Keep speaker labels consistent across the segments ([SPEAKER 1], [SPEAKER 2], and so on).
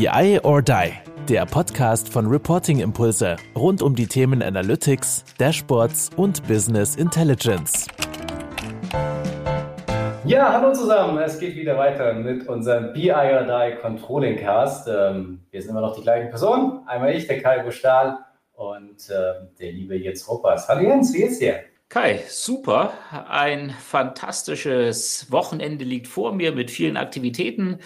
[SPEAKER 1] BI or Die, der Podcast von Reporting Impulse rund um die Themen Analytics, Dashboards und Business Intelligence.
[SPEAKER 2] Ja, hallo zusammen. Es geht wieder weiter mit unserem BI or Die Controlling Cast. Ähm, wir sind immer noch die gleichen Personen. Einmal ich, der Kai Stahl und äh, der liebe Jens Ruppers. Hallo Jens, wie geht's dir?
[SPEAKER 3] Kai, super. Ein fantastisches Wochenende liegt vor mir mit vielen Aktivitäten.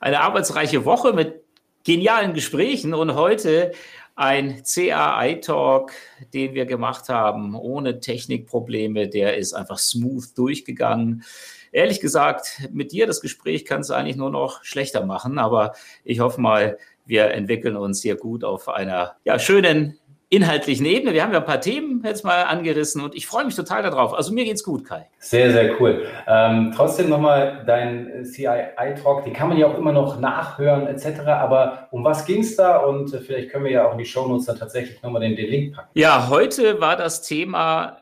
[SPEAKER 3] Eine arbeitsreiche Woche mit genialen Gesprächen und heute ein CAI-Talk, den wir gemacht haben, ohne Technikprobleme. Der ist einfach smooth durchgegangen. Ehrlich gesagt, mit dir das Gespräch kann es eigentlich nur noch schlechter machen, aber ich hoffe mal, wir entwickeln uns hier gut auf einer ja, schönen inhaltlichen Ebene. Wir haben ja ein paar Themen jetzt mal angerissen und ich freue mich total darauf. Also mir geht's gut, Kai.
[SPEAKER 2] Sehr, sehr cool. Ähm, trotzdem nochmal dein CII-Talk, den kann man ja auch immer noch nachhören etc. Aber um was ging es da? Und äh, vielleicht können wir ja auch in die Shownotes dann tatsächlich nochmal den, den Link packen.
[SPEAKER 3] Ja, heute war das Thema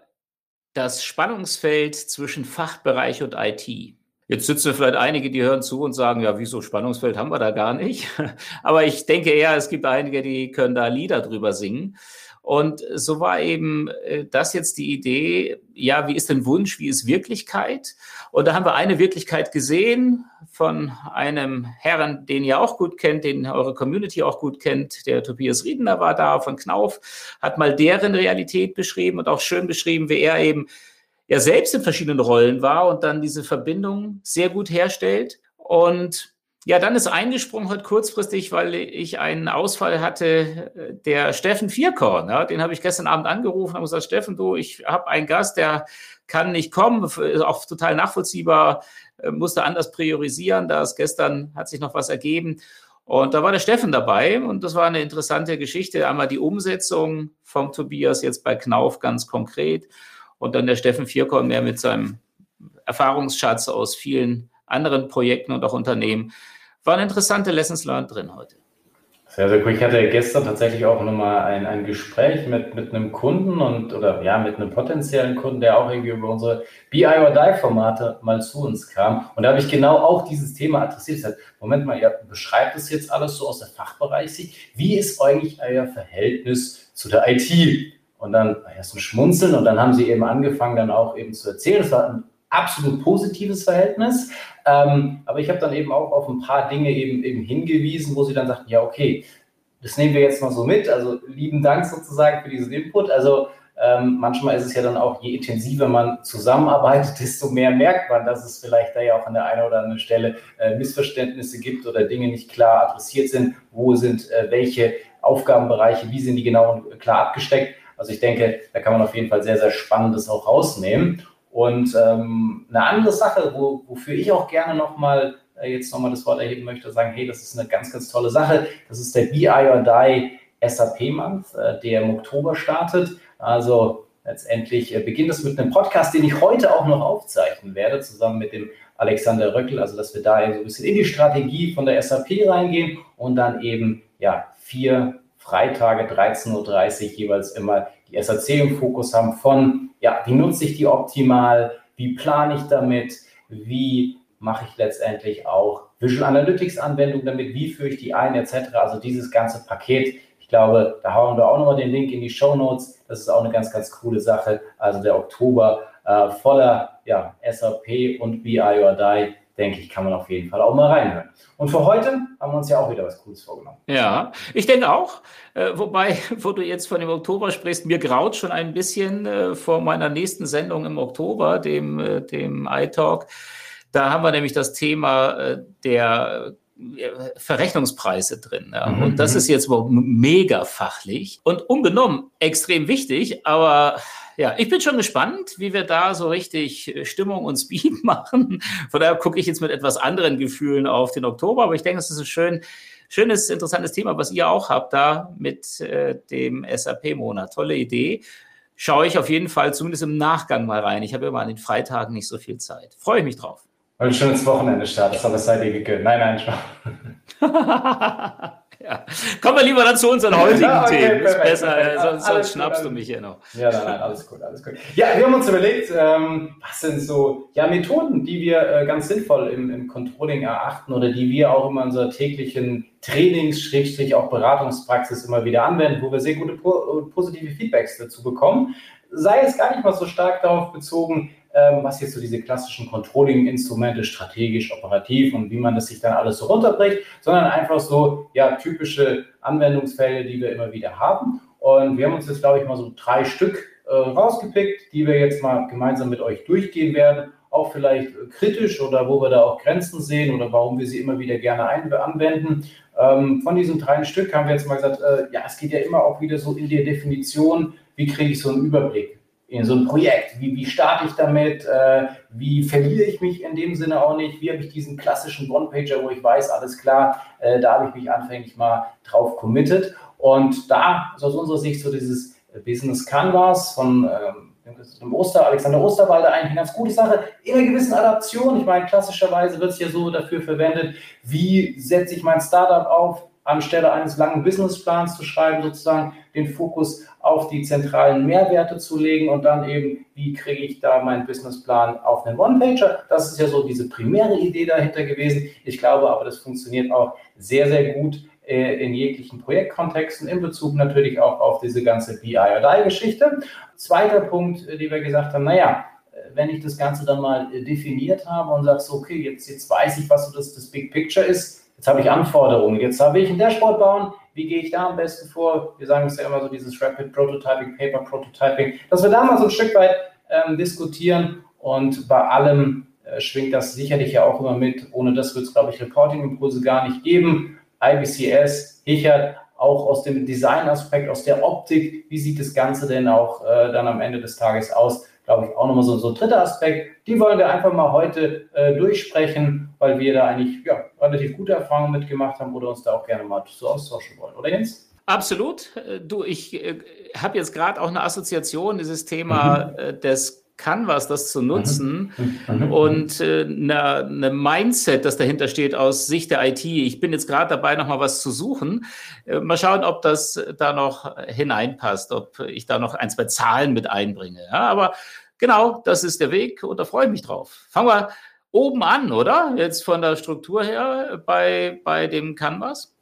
[SPEAKER 3] das Spannungsfeld zwischen Fachbereich und IT. Jetzt sitzen vielleicht einige, die hören zu und sagen, ja, wieso Spannungsfeld haben wir da gar nicht? Aber ich denke eher, es gibt einige, die können da Lieder drüber singen. Und so war eben äh, das jetzt die Idee, ja, wie ist denn Wunsch, wie ist Wirklichkeit? Und da haben wir eine Wirklichkeit gesehen von einem Herrn, den ihr auch gut kennt, den eure Community auch gut kennt. Der Tobias Riedener war da von Knauf, hat mal deren Realität beschrieben und auch schön beschrieben, wie er eben ja selbst in verschiedenen Rollen war und dann diese Verbindung sehr gut herstellt. Und ja, dann ist eingesprungen heute kurzfristig, weil ich einen Ausfall hatte, der Steffen Vierkorn. Ja, den habe ich gestern Abend angerufen und gesagt, Steffen, du, ich habe einen Gast, der kann nicht kommen, ist auch total nachvollziehbar, äh, musste anders priorisieren. Da ist gestern hat sich noch was ergeben. Und da war der Steffen dabei und das war eine interessante Geschichte. Einmal die Umsetzung vom Tobias jetzt bei Knauf ganz konkret und dann der Steffen Vierkorn mehr mit seinem Erfahrungsschatz aus vielen anderen Projekten und auch Unternehmen. Waren interessante Lessons learned drin heute.
[SPEAKER 2] Sehr, sehr cool. Ich hatte gestern tatsächlich auch nochmal ein, ein Gespräch mit, mit einem Kunden und oder ja, mit einem potenziellen Kunden, der auch irgendwie über unsere BI or Die Formate mal zu uns kam. Und da habe ich genau auch dieses Thema adressiert. Ich gesagt, Moment mal, ihr beschreibt das jetzt alles so aus der Fachbereichsicht. Wie ist eigentlich euer Verhältnis zu der IT? Und dann erst ein Schmunzeln und dann haben sie eben angefangen, dann auch eben zu erzählen. Es war ein absolut positives Verhältnis. Ähm, aber ich habe dann eben auch auf ein paar Dinge eben, eben hingewiesen, wo sie dann sagten, ja, okay, das nehmen wir jetzt mal so mit. Also lieben Dank sozusagen für diesen Input. Also ähm, manchmal ist es ja dann auch, je intensiver man zusammenarbeitet, desto mehr merkt man, dass es vielleicht da ja auch an der einen oder anderen Stelle äh, Missverständnisse gibt oder Dinge nicht klar adressiert sind. Wo sind äh, welche Aufgabenbereiche, wie sind die genau und klar abgesteckt? Also ich denke, da kann man auf jeden Fall sehr, sehr Spannendes auch rausnehmen. Und ähm, eine andere Sache, wo, wofür ich auch gerne nochmal äh, jetzt nochmal das Wort erheben möchte, sagen, hey, das ist eine ganz, ganz tolle Sache. Das ist der BI or Die SAP Month, äh, der im Oktober startet. Also letztendlich äh, beginnt es mit einem Podcast, den ich heute auch noch aufzeichnen werde, zusammen mit dem Alexander Röckel, also dass wir da so ein bisschen in die Strategie von der SAP reingehen und dann eben ja vier Freitage 13.30 Uhr jeweils immer die SAC im Fokus haben von, ja, wie nutze ich die optimal, wie plane ich damit, wie mache ich letztendlich auch Visual Analytics Anwendungen damit, wie führe ich die ein, etc. Also dieses ganze Paket. Ich glaube, da hauen wir auch nochmal den Link in die Show Notes. Das ist auch eine ganz, ganz coole Sache. Also der Oktober äh, voller ja, SAP und BI or Die denke ich, kann man auf jeden Fall auch mal reinhören. Und für heute haben wir uns ja auch wieder was Cooles vorgenommen.
[SPEAKER 3] Ja, ich denke auch. Äh, wobei, wo du jetzt von dem Oktober sprichst, mir graut schon ein bisschen äh, vor meiner nächsten Sendung im Oktober, dem, äh, dem iTalk. Da haben wir nämlich das Thema äh, der äh, Verrechnungspreise drin. Ja. Mhm. Und das ist jetzt mega fachlich und unbenommen extrem wichtig, aber ja, ich bin schon gespannt, wie wir da so richtig äh, Stimmung und Speed machen. Von daher gucke ich jetzt mit etwas anderen Gefühlen auf den Oktober, aber ich denke, es ist ein schön, schönes, interessantes Thema, was ihr auch habt da mit äh, dem SAP-Monat. Tolle Idee. Schaue ich auf jeden Fall zumindest im Nachgang mal rein. Ich habe immer an den Freitagen nicht so viel Zeit. Freue ich mich drauf.
[SPEAKER 2] Und ein schönes Wochenende startet, aber seid ihr gegönnt. Nein, nein,
[SPEAKER 3] Spaß. ja. Kommen wir lieber dann zu unseren heutigen ja, okay, Themen. Ist besser, perfekt. sonst, sonst schnappst du mich hier noch.
[SPEAKER 2] Ja, nein, nein, alles gut, alles gut. Ja, wir haben uns überlegt, ähm, was sind so ja, Methoden, die wir äh, ganz sinnvoll im, im Controlling erachten oder die wir auch in unserer täglichen Trainings, auch Beratungspraxis immer wieder anwenden, wo wir sehr gute positive Feedbacks dazu bekommen. Sei es gar nicht mal so stark darauf bezogen, was jetzt so diese klassischen Controlling-Instrumente strategisch, operativ und wie man das sich dann alles so runterbricht, sondern einfach so ja typische Anwendungsfälle, die wir immer wieder haben. Und wir haben uns jetzt, glaube ich, mal so drei Stück äh, rausgepickt, die wir jetzt mal gemeinsam mit euch durchgehen werden. Auch vielleicht kritisch oder wo wir da auch Grenzen sehen oder warum wir sie immer wieder gerne anwenden. Ähm, von diesen drei Stück haben wir jetzt mal gesagt, äh, ja, es geht ja immer auch wieder so in der Definition, wie kriege ich so einen Überblick in so ein Projekt? Wie, wie starte ich damit? Äh, wie verliere ich mich in dem Sinne auch nicht? Wie habe ich diesen klassischen One-Pager, wo ich weiß, alles klar, äh, da habe ich mich anfänglich mal drauf committed. Und da ist aus unserer Sicht so dieses Business Canvas von ähm, Oster, Alexander Osterwalder eigentlich eine ganz gute Sache. In einer gewissen Adaption. Ich meine, klassischerweise wird es ja so dafür verwendet, wie setze ich mein Startup auf, anstelle eines langen Businessplans zu schreiben, sozusagen den Fokus auf die zentralen Mehrwerte zu legen und dann eben, wie kriege ich da meinen Businessplan auf einen One-Pager. Das ist ja so diese primäre Idee dahinter gewesen. Ich glaube aber, das funktioniert auch sehr, sehr gut äh, in jeglichen Projektkontexten, in Bezug natürlich auch auf diese ganze BI-or-Die-Geschichte. Zweiter Punkt, äh, den wir gesagt haben, naja, äh, wenn ich das Ganze dann mal definiert habe und sage, so, okay, jetzt, jetzt weiß ich, was so das, das Big Picture ist, Jetzt habe ich Anforderungen. Jetzt habe ich ein Dashboard bauen. Wie gehe ich da am besten vor? Wir sagen es ja immer so, dieses Rapid Prototyping, Paper Prototyping, dass wir da mal so ein Stück weit ähm, diskutieren. Und bei allem äh, schwingt das sicherlich ja auch immer mit. Ohne das wird es, glaube ich, Reporting-Impulse gar nicht geben. IBCS, Hichert, auch aus dem Design-Aspekt, aus der Optik, wie sieht das Ganze denn auch äh, dann am Ende des Tages aus? glaube ich, auch nochmal so, so ein dritter Aspekt. Die wollen wir einfach mal heute äh, durchsprechen, weil wir da eigentlich ja, relativ gute Erfahrungen mitgemacht haben oder uns da auch gerne mal so austauschen wollen. Oder Jens?
[SPEAKER 3] Absolut. Äh, du, ich äh, habe jetzt gerade auch eine Assoziation, dieses Thema mhm. äh, des Canvas, das zu nutzen mhm. Mhm. und äh, eine, eine, Mindset, das dahinter steht aus Sicht der IT. Ich bin jetzt gerade dabei, noch mal was zu suchen. Äh, mal schauen, ob das da noch hineinpasst, ob ich da noch ein, zwei Zahlen mit einbringe. Ja, aber genau, das ist der Weg und da freue ich mich drauf. Fangen wir oben an, oder? Jetzt von der Struktur her bei, bei dem Canvas.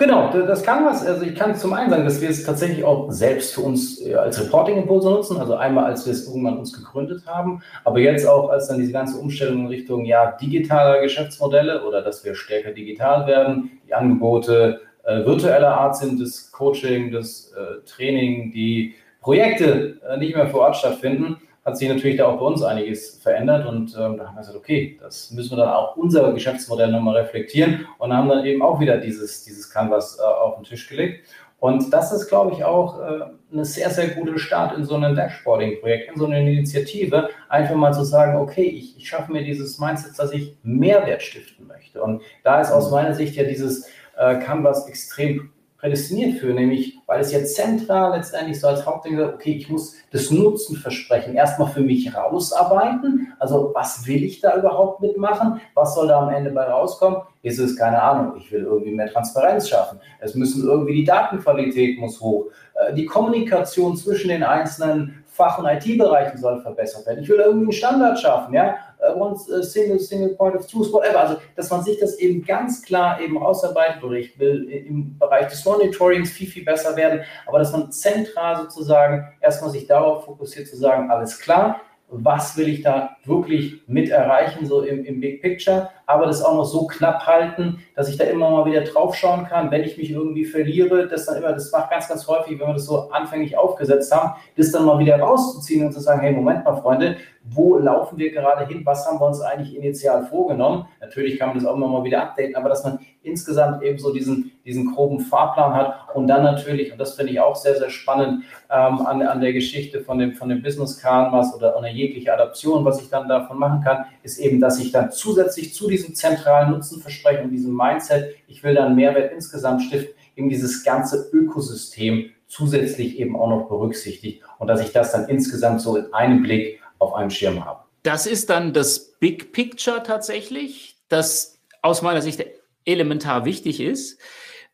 [SPEAKER 2] Genau, das kann was. Also ich kann zum einen sagen, dass wir es tatsächlich auch selbst für uns äh, als Reporting-Impulse nutzen. Also einmal, als wir es irgendwann uns gegründet haben, aber jetzt auch, als dann diese ganze Umstellung in Richtung ja, digitaler Geschäftsmodelle oder dass wir stärker digital werden, die Angebote äh, virtueller Art sind, das Coaching, das äh, Training, die Projekte äh, nicht mehr vor Ort stattfinden hat sich natürlich da auch bei uns einiges verändert und ähm, da haben wir gesagt, okay, das müssen wir dann auch unser Geschäftsmodell nochmal reflektieren und haben dann eben auch wieder dieses, dieses Canvas äh, auf den Tisch gelegt. Und das ist, glaube ich, auch äh, eine sehr, sehr gute Start in so einem Dashboarding-Projekt, in so einer Initiative, einfach mal zu sagen, okay, ich, ich schaffe mir dieses Mindset, dass ich Mehrwert stiften möchte. Und da ist aus meiner Sicht ja dieses äh, Canvas extrem prädestiniert für, nämlich weil es jetzt zentral letztendlich so als Hauptding sagt, okay, ich muss das Nutzenversprechen erstmal für mich rausarbeiten. Also was will ich da überhaupt mitmachen? Was soll da am Ende bei rauskommen? Ist es, keine Ahnung, ich will irgendwie mehr Transparenz schaffen. Es müssen irgendwie die Datenqualität muss hoch. Äh, die Kommunikation zwischen den einzelnen Fach- und IT-Bereichen soll verbessert werden. Ich will irgendwie einen Standard schaffen, ja. Uh, one single, single point of truth, whatever. Also, dass man sich das eben ganz klar eben ausarbeitet oder ich will im Bereich des Monitorings viel, viel besser werden, aber dass man zentral sozusagen erstmal sich darauf fokussiert zu sagen, alles klar, was will ich da wirklich mit erreichen, so im, im, Big Picture, aber das auch noch so knapp halten, dass ich da immer mal wieder drauf schauen kann, wenn ich mich irgendwie verliere, das dann immer, das macht ganz, ganz häufig, wenn wir das so anfänglich aufgesetzt haben, das dann mal wieder rauszuziehen und zu sagen, hey, Moment mal, Freunde, wo laufen wir gerade hin, was haben wir uns eigentlich initial vorgenommen? Natürlich kann man das auch immer mal wieder updaten, aber dass man insgesamt eben so diesen, diesen groben Fahrplan hat und dann natürlich, und das finde ich auch sehr, sehr spannend ähm, an, an der Geschichte von dem, von dem Business Canvas oder einer jegliche Adaption, was ich dann davon machen kann, ist eben, dass ich dann zusätzlich zu diesem zentralen Nutzenversprechen und diesem Mindset, ich will dann Mehrwert insgesamt stiften, eben dieses ganze Ökosystem zusätzlich eben auch noch berücksichtigt und dass ich das dann insgesamt so in einem Blick auf einem Schirm habe.
[SPEAKER 3] Das ist dann das Big Picture tatsächlich, das aus meiner Sicht elementar wichtig ist.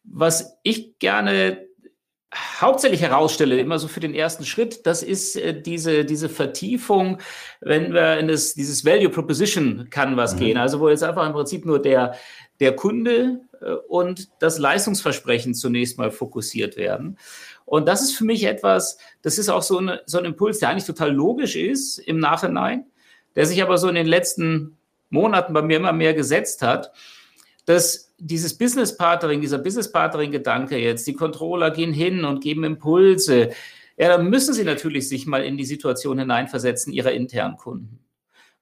[SPEAKER 3] Was ich gerne hauptsächlich herausstelle, immer so für den ersten Schritt, das ist äh, diese, diese Vertiefung, wenn wir in das, dieses Value Proposition Canvas mhm. gehen, also wo jetzt einfach im Prinzip nur der, der Kunde äh, und das Leistungsversprechen zunächst mal fokussiert werden. Und das ist für mich etwas, das ist auch so, eine, so ein Impuls, der eigentlich total logisch ist im Nachhinein, der sich aber so in den letzten Monaten bei mir immer mehr gesetzt hat, dass dieses Business Partnering, dieser Business Partnering Gedanke jetzt, die Controller gehen hin und geben Impulse. Ja, dann müssen sie natürlich sich mal in die Situation hineinversetzen ihrer internen Kunden.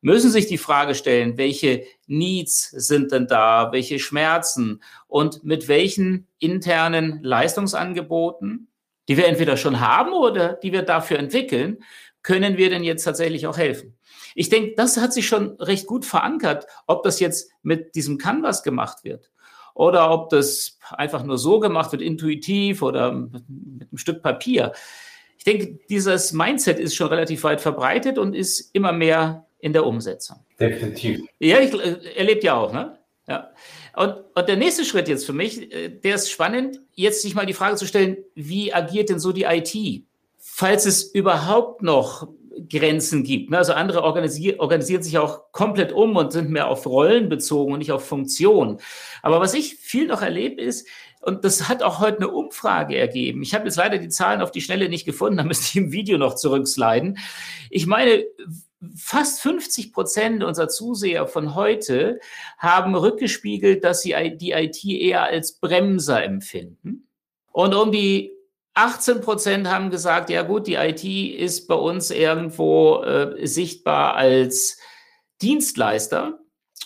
[SPEAKER 3] Müssen sich die Frage stellen, welche Needs sind denn da, welche Schmerzen und mit welchen internen Leistungsangeboten, die wir entweder schon haben oder die wir dafür entwickeln, können wir denn jetzt tatsächlich auch helfen? Ich denke, das hat sich schon recht gut verankert, ob das jetzt mit diesem Canvas gemacht wird oder ob das einfach nur so gemacht wird, intuitiv oder mit, mit einem Stück Papier. Ich denke, dieses Mindset ist schon relativ weit verbreitet und ist immer mehr in der Umsetzung.
[SPEAKER 2] Definitiv.
[SPEAKER 3] Ja, ich äh, erlebt ja auch, ne? Ja. Und, und der nächste Schritt jetzt für mich, äh, der ist spannend, jetzt sich mal die Frage zu stellen, wie agiert denn so die IT? Falls es überhaupt noch Grenzen gibt. Ne? Also andere organisier organisieren sich auch komplett um und sind mehr auf Rollen bezogen und nicht auf Funktion. Aber was ich viel noch erlebe ist, und das hat auch heute eine Umfrage ergeben. Ich habe jetzt leider die Zahlen auf die Schnelle nicht gefunden, da müsste ich im Video noch zurücksliden. Ich meine, fast 50 Prozent unserer Zuseher von heute haben rückgespiegelt, dass sie die IT eher als Bremser empfinden. Und um die 18 Prozent haben gesagt, ja gut, die IT ist bei uns irgendwo äh, sichtbar als Dienstleister.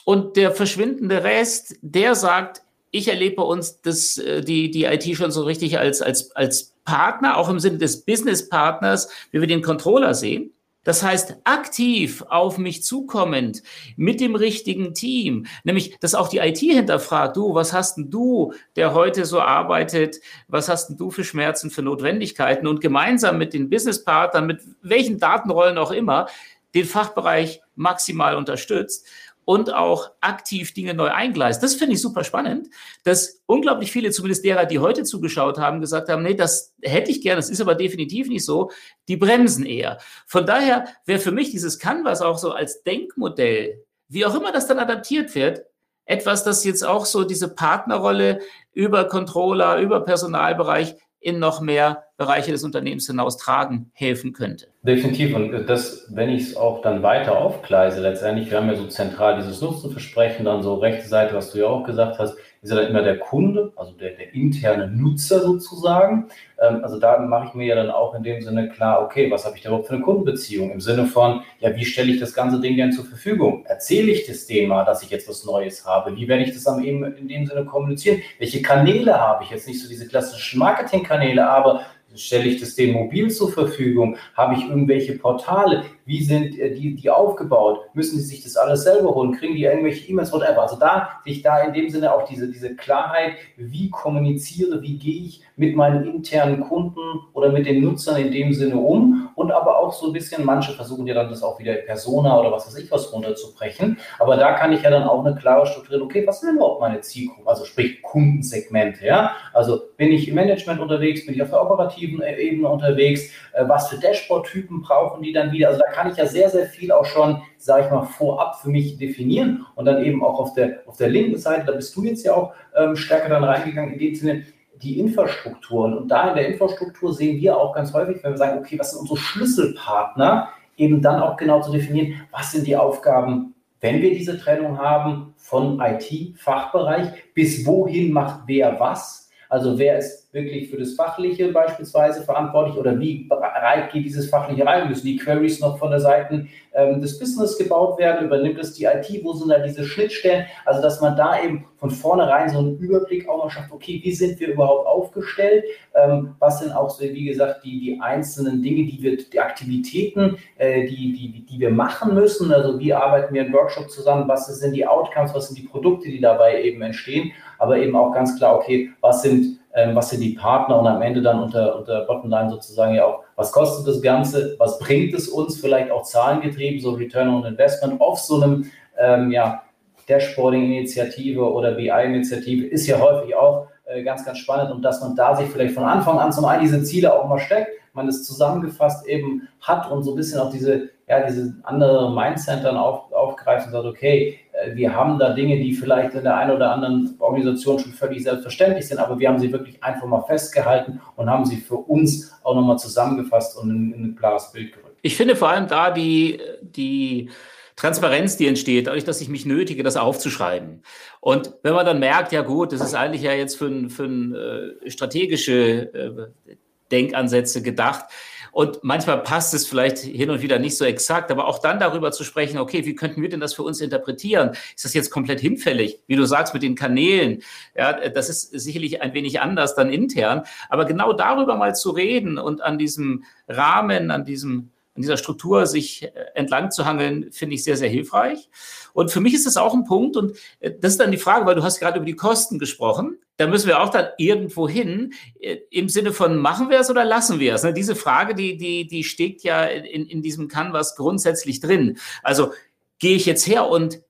[SPEAKER 3] Und der verschwindende Rest, der sagt, ich erlebe bei uns das, äh, die, die IT schon so richtig als, als, als Partner, auch im Sinne des Business-Partners, wie wir den Controller sehen. Das heißt, aktiv auf mich zukommend mit dem richtigen Team, nämlich, dass auch die IT hinterfragt, du, was hast denn du, der heute so arbeitet, was hast denn du für Schmerzen, für Notwendigkeiten? Und gemeinsam mit den Businesspartnern, mit welchen Datenrollen auch immer, den Fachbereich maximal unterstützt und auch aktiv Dinge neu eingleist. Das finde ich super spannend, dass unglaublich viele, zumindest derer, die heute zugeschaut haben, gesagt haben, nee, das hätte ich gerne, das ist aber definitiv nicht so, die bremsen eher. Von daher wäre für mich dieses Canvas auch so als Denkmodell, wie auch immer das dann adaptiert wird, etwas, das jetzt auch so diese Partnerrolle über Controller, über Personalbereich in noch mehr Bereiche des Unternehmens hinaus tragen helfen könnte.
[SPEAKER 2] Definitiv. Und das, wenn ich es auch dann weiter aufgleise, letztendlich, wir haben ja so zentral dieses Nutzenversprechen, dann so rechte Seite, was du ja auch gesagt hast, ist ja dann immer der Kunde, also der, der interne Nutzer sozusagen. Ähm, also da mache ich mir ja dann auch in dem Sinne klar, okay, was habe ich da überhaupt für eine Kundenbeziehung? Im Sinne von, ja, wie stelle ich das ganze Ding denn zur Verfügung? Erzähle ich das Thema, dass ich jetzt was Neues habe? Wie werde ich das dann eben in dem Sinne kommunizieren? Welche Kanäle habe ich? Jetzt nicht so diese klassischen Marketingkanäle, aber stelle ich das dem mobil zur Verfügung? Habe ich irgendwelche Portale? Wie sind äh, die, die aufgebaut? Müssen die sich das alles selber holen? Kriegen die irgendwelche E-Mails, whatever? Also da, sich da in dem Sinne auch diese, diese Klarheit, wie kommuniziere, wie gehe ich mit meinen internen Kunden oder mit den Nutzern in dem Sinne um und aber auch so ein bisschen, manche versuchen ja dann das auch wieder Persona oder was weiß ich was runterzubrechen, aber da kann ich ja dann auch eine klare Struktur, okay, was sind überhaupt meine Zielgruppen, also sprich Kundensegmente, ja, also bin ich im Management unterwegs, bin ich auf der operativen äh, Ebene unterwegs, äh, was für Dashboard-Typen brauchen die dann wieder, also da kann ich ja sehr, sehr viel auch schon, sage ich mal, vorab für mich definieren und dann eben auch auf der, auf der linken Seite, da bist du jetzt ja auch ähm, stärker dann reingegangen, in dem Sinne, die Infrastrukturen. Und da in der Infrastruktur sehen wir auch ganz häufig, wenn wir sagen, okay, was sind unsere Schlüsselpartner, eben dann auch genau zu definieren, was sind die Aufgaben, wenn wir diese Trennung haben von IT-Fachbereich, bis wohin macht wer was. Also wer ist wirklich für das Fachliche beispielsweise verantwortlich oder wie bereit geht dieses Fachliche rein? Müssen die Queries noch von der Seite ähm, des Business gebaut werden? Übernimmt es die IT? Wo sind da diese Schnittstellen? Also, dass man da eben von vornherein so einen Überblick auch mal schafft, okay, wie sind wir überhaupt aufgestellt? Ähm, was sind auch so, wie gesagt, die, die einzelnen Dinge, die wir, die Aktivitäten, äh, die, die, die wir machen müssen? Also, wie arbeiten wir im Workshop zusammen? Was sind die Outcomes? Was sind die Produkte, die dabei eben entstehen? Aber eben auch ganz klar, okay, was sind ähm, was sind die Partner? Und am Ende dann unter, unter Bottomline sozusagen ja auch, was kostet das Ganze, was bringt es uns, vielleicht auch zahlengetrieben, so Return on Investment auf so einem ähm, ja, Dashboarding-Initiative oder BI-Initiative ist ja häufig auch äh, ganz, ganz spannend. Und dass man da sich vielleicht von Anfang an zum einen diese Ziele auch mal steckt, man es zusammengefasst eben hat und so ein bisschen auch diese, ja, diese andere Mindset dann auf, aufgreift und sagt, okay, wir haben da Dinge, die vielleicht in der einen oder anderen Organisation schon völlig selbstverständlich sind, aber wir haben sie wirklich einfach mal festgehalten und haben sie für uns auch nochmal zusammengefasst und in, in ein klares Bild gerückt.
[SPEAKER 3] Ich finde vor allem da die, die Transparenz, die entsteht, dadurch, dass ich mich nötige, das aufzuschreiben. Und wenn man dann merkt, ja gut, das ist eigentlich ja jetzt für, für äh, strategische äh, Denkansätze gedacht. Und manchmal passt es vielleicht hin und wieder nicht so exakt, aber auch dann darüber zu sprechen, okay, wie könnten wir denn das für uns interpretieren? Ist das jetzt komplett hinfällig? Wie du sagst, mit den Kanälen. Ja, das ist sicherlich ein wenig anders dann intern. Aber genau darüber mal zu reden und an diesem Rahmen, an diesem an dieser Struktur sich äh, entlang zu hangeln, finde ich sehr, sehr hilfreich. Und für mich ist das auch ein Punkt. Und äh, das ist dann die Frage, weil du hast gerade über die Kosten gesprochen. Da müssen wir auch dann irgendwo hin, äh, im Sinne von machen wir es oder lassen wir es? Ne, diese Frage, die, die, die steckt ja in, in diesem Canvas grundsätzlich drin. Also gehe ich jetzt her und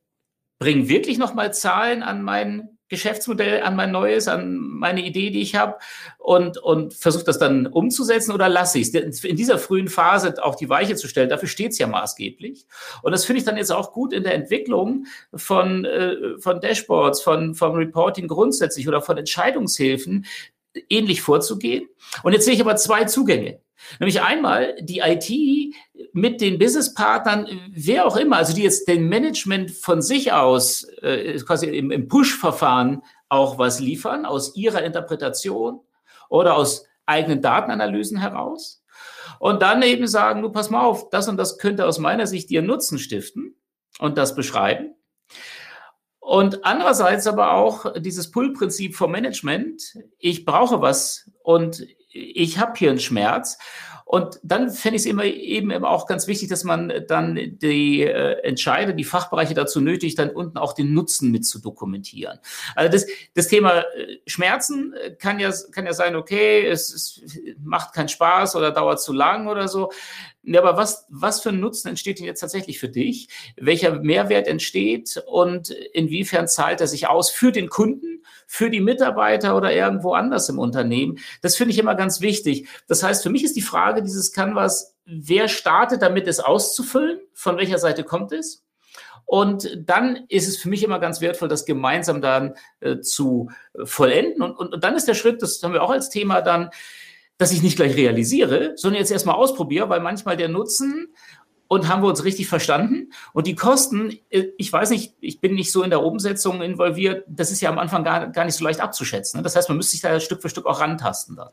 [SPEAKER 3] bringe wirklich nochmal Zahlen an meinen Geschäftsmodell, an mein neues, an meine Idee, die ich habe und, und versuche das dann umzusetzen oder lasse ich es? In dieser frühen Phase auch die Weiche zu stellen, dafür steht es ja maßgeblich. Und das finde ich dann jetzt auch gut in der Entwicklung von, äh, von Dashboards, von, vom Reporting grundsätzlich oder von Entscheidungshilfen ähnlich vorzugehen. Und jetzt sehe ich aber zwei Zugänge. Nämlich einmal die IT mit den Businesspartnern, wer auch immer, also die jetzt den Management von sich aus äh, quasi im, im Push-Verfahren auch was liefern, aus ihrer Interpretation oder aus eigenen Datenanalysen heraus. Und dann eben sagen, du pass mal auf, das und das könnte aus meiner Sicht dir Nutzen stiften und das beschreiben. Und andererseits aber auch dieses Pull-Prinzip vom Management. Ich brauche was und ich habe hier einen Schmerz. Und dann fände ich es immer eben auch ganz wichtig, dass man dann die äh, Entscheider, die Fachbereiche dazu nötigt, dann unten auch den Nutzen mit zu dokumentieren. Also das, das Thema äh, Schmerzen äh, kann ja, kann ja sein, okay, es, es macht keinen Spaß oder dauert zu lang oder so. Ja, aber was, was für ein Nutzen entsteht denn jetzt tatsächlich für dich? Welcher Mehrwert entsteht und inwiefern zahlt er sich aus für den Kunden, für die Mitarbeiter oder irgendwo anders im Unternehmen? Das finde ich immer ganz wichtig. Das heißt, für mich ist die Frage dieses Canvas, wer startet damit, es auszufüllen? Von welcher Seite kommt es? Und dann ist es für mich immer ganz wertvoll, das gemeinsam dann äh, zu äh, vollenden. Und, und, und dann ist der Schritt, das haben wir auch als Thema dann, dass ich nicht gleich realisiere, sondern jetzt erstmal ausprobiere, weil manchmal der Nutzen und haben wir uns richtig verstanden? Und die Kosten, äh, ich weiß nicht, ich bin nicht so in der Umsetzung involviert, das ist ja am Anfang gar, gar nicht so leicht abzuschätzen. Ne? Das heißt, man müsste sich da Stück für Stück auch rantasten. Dann.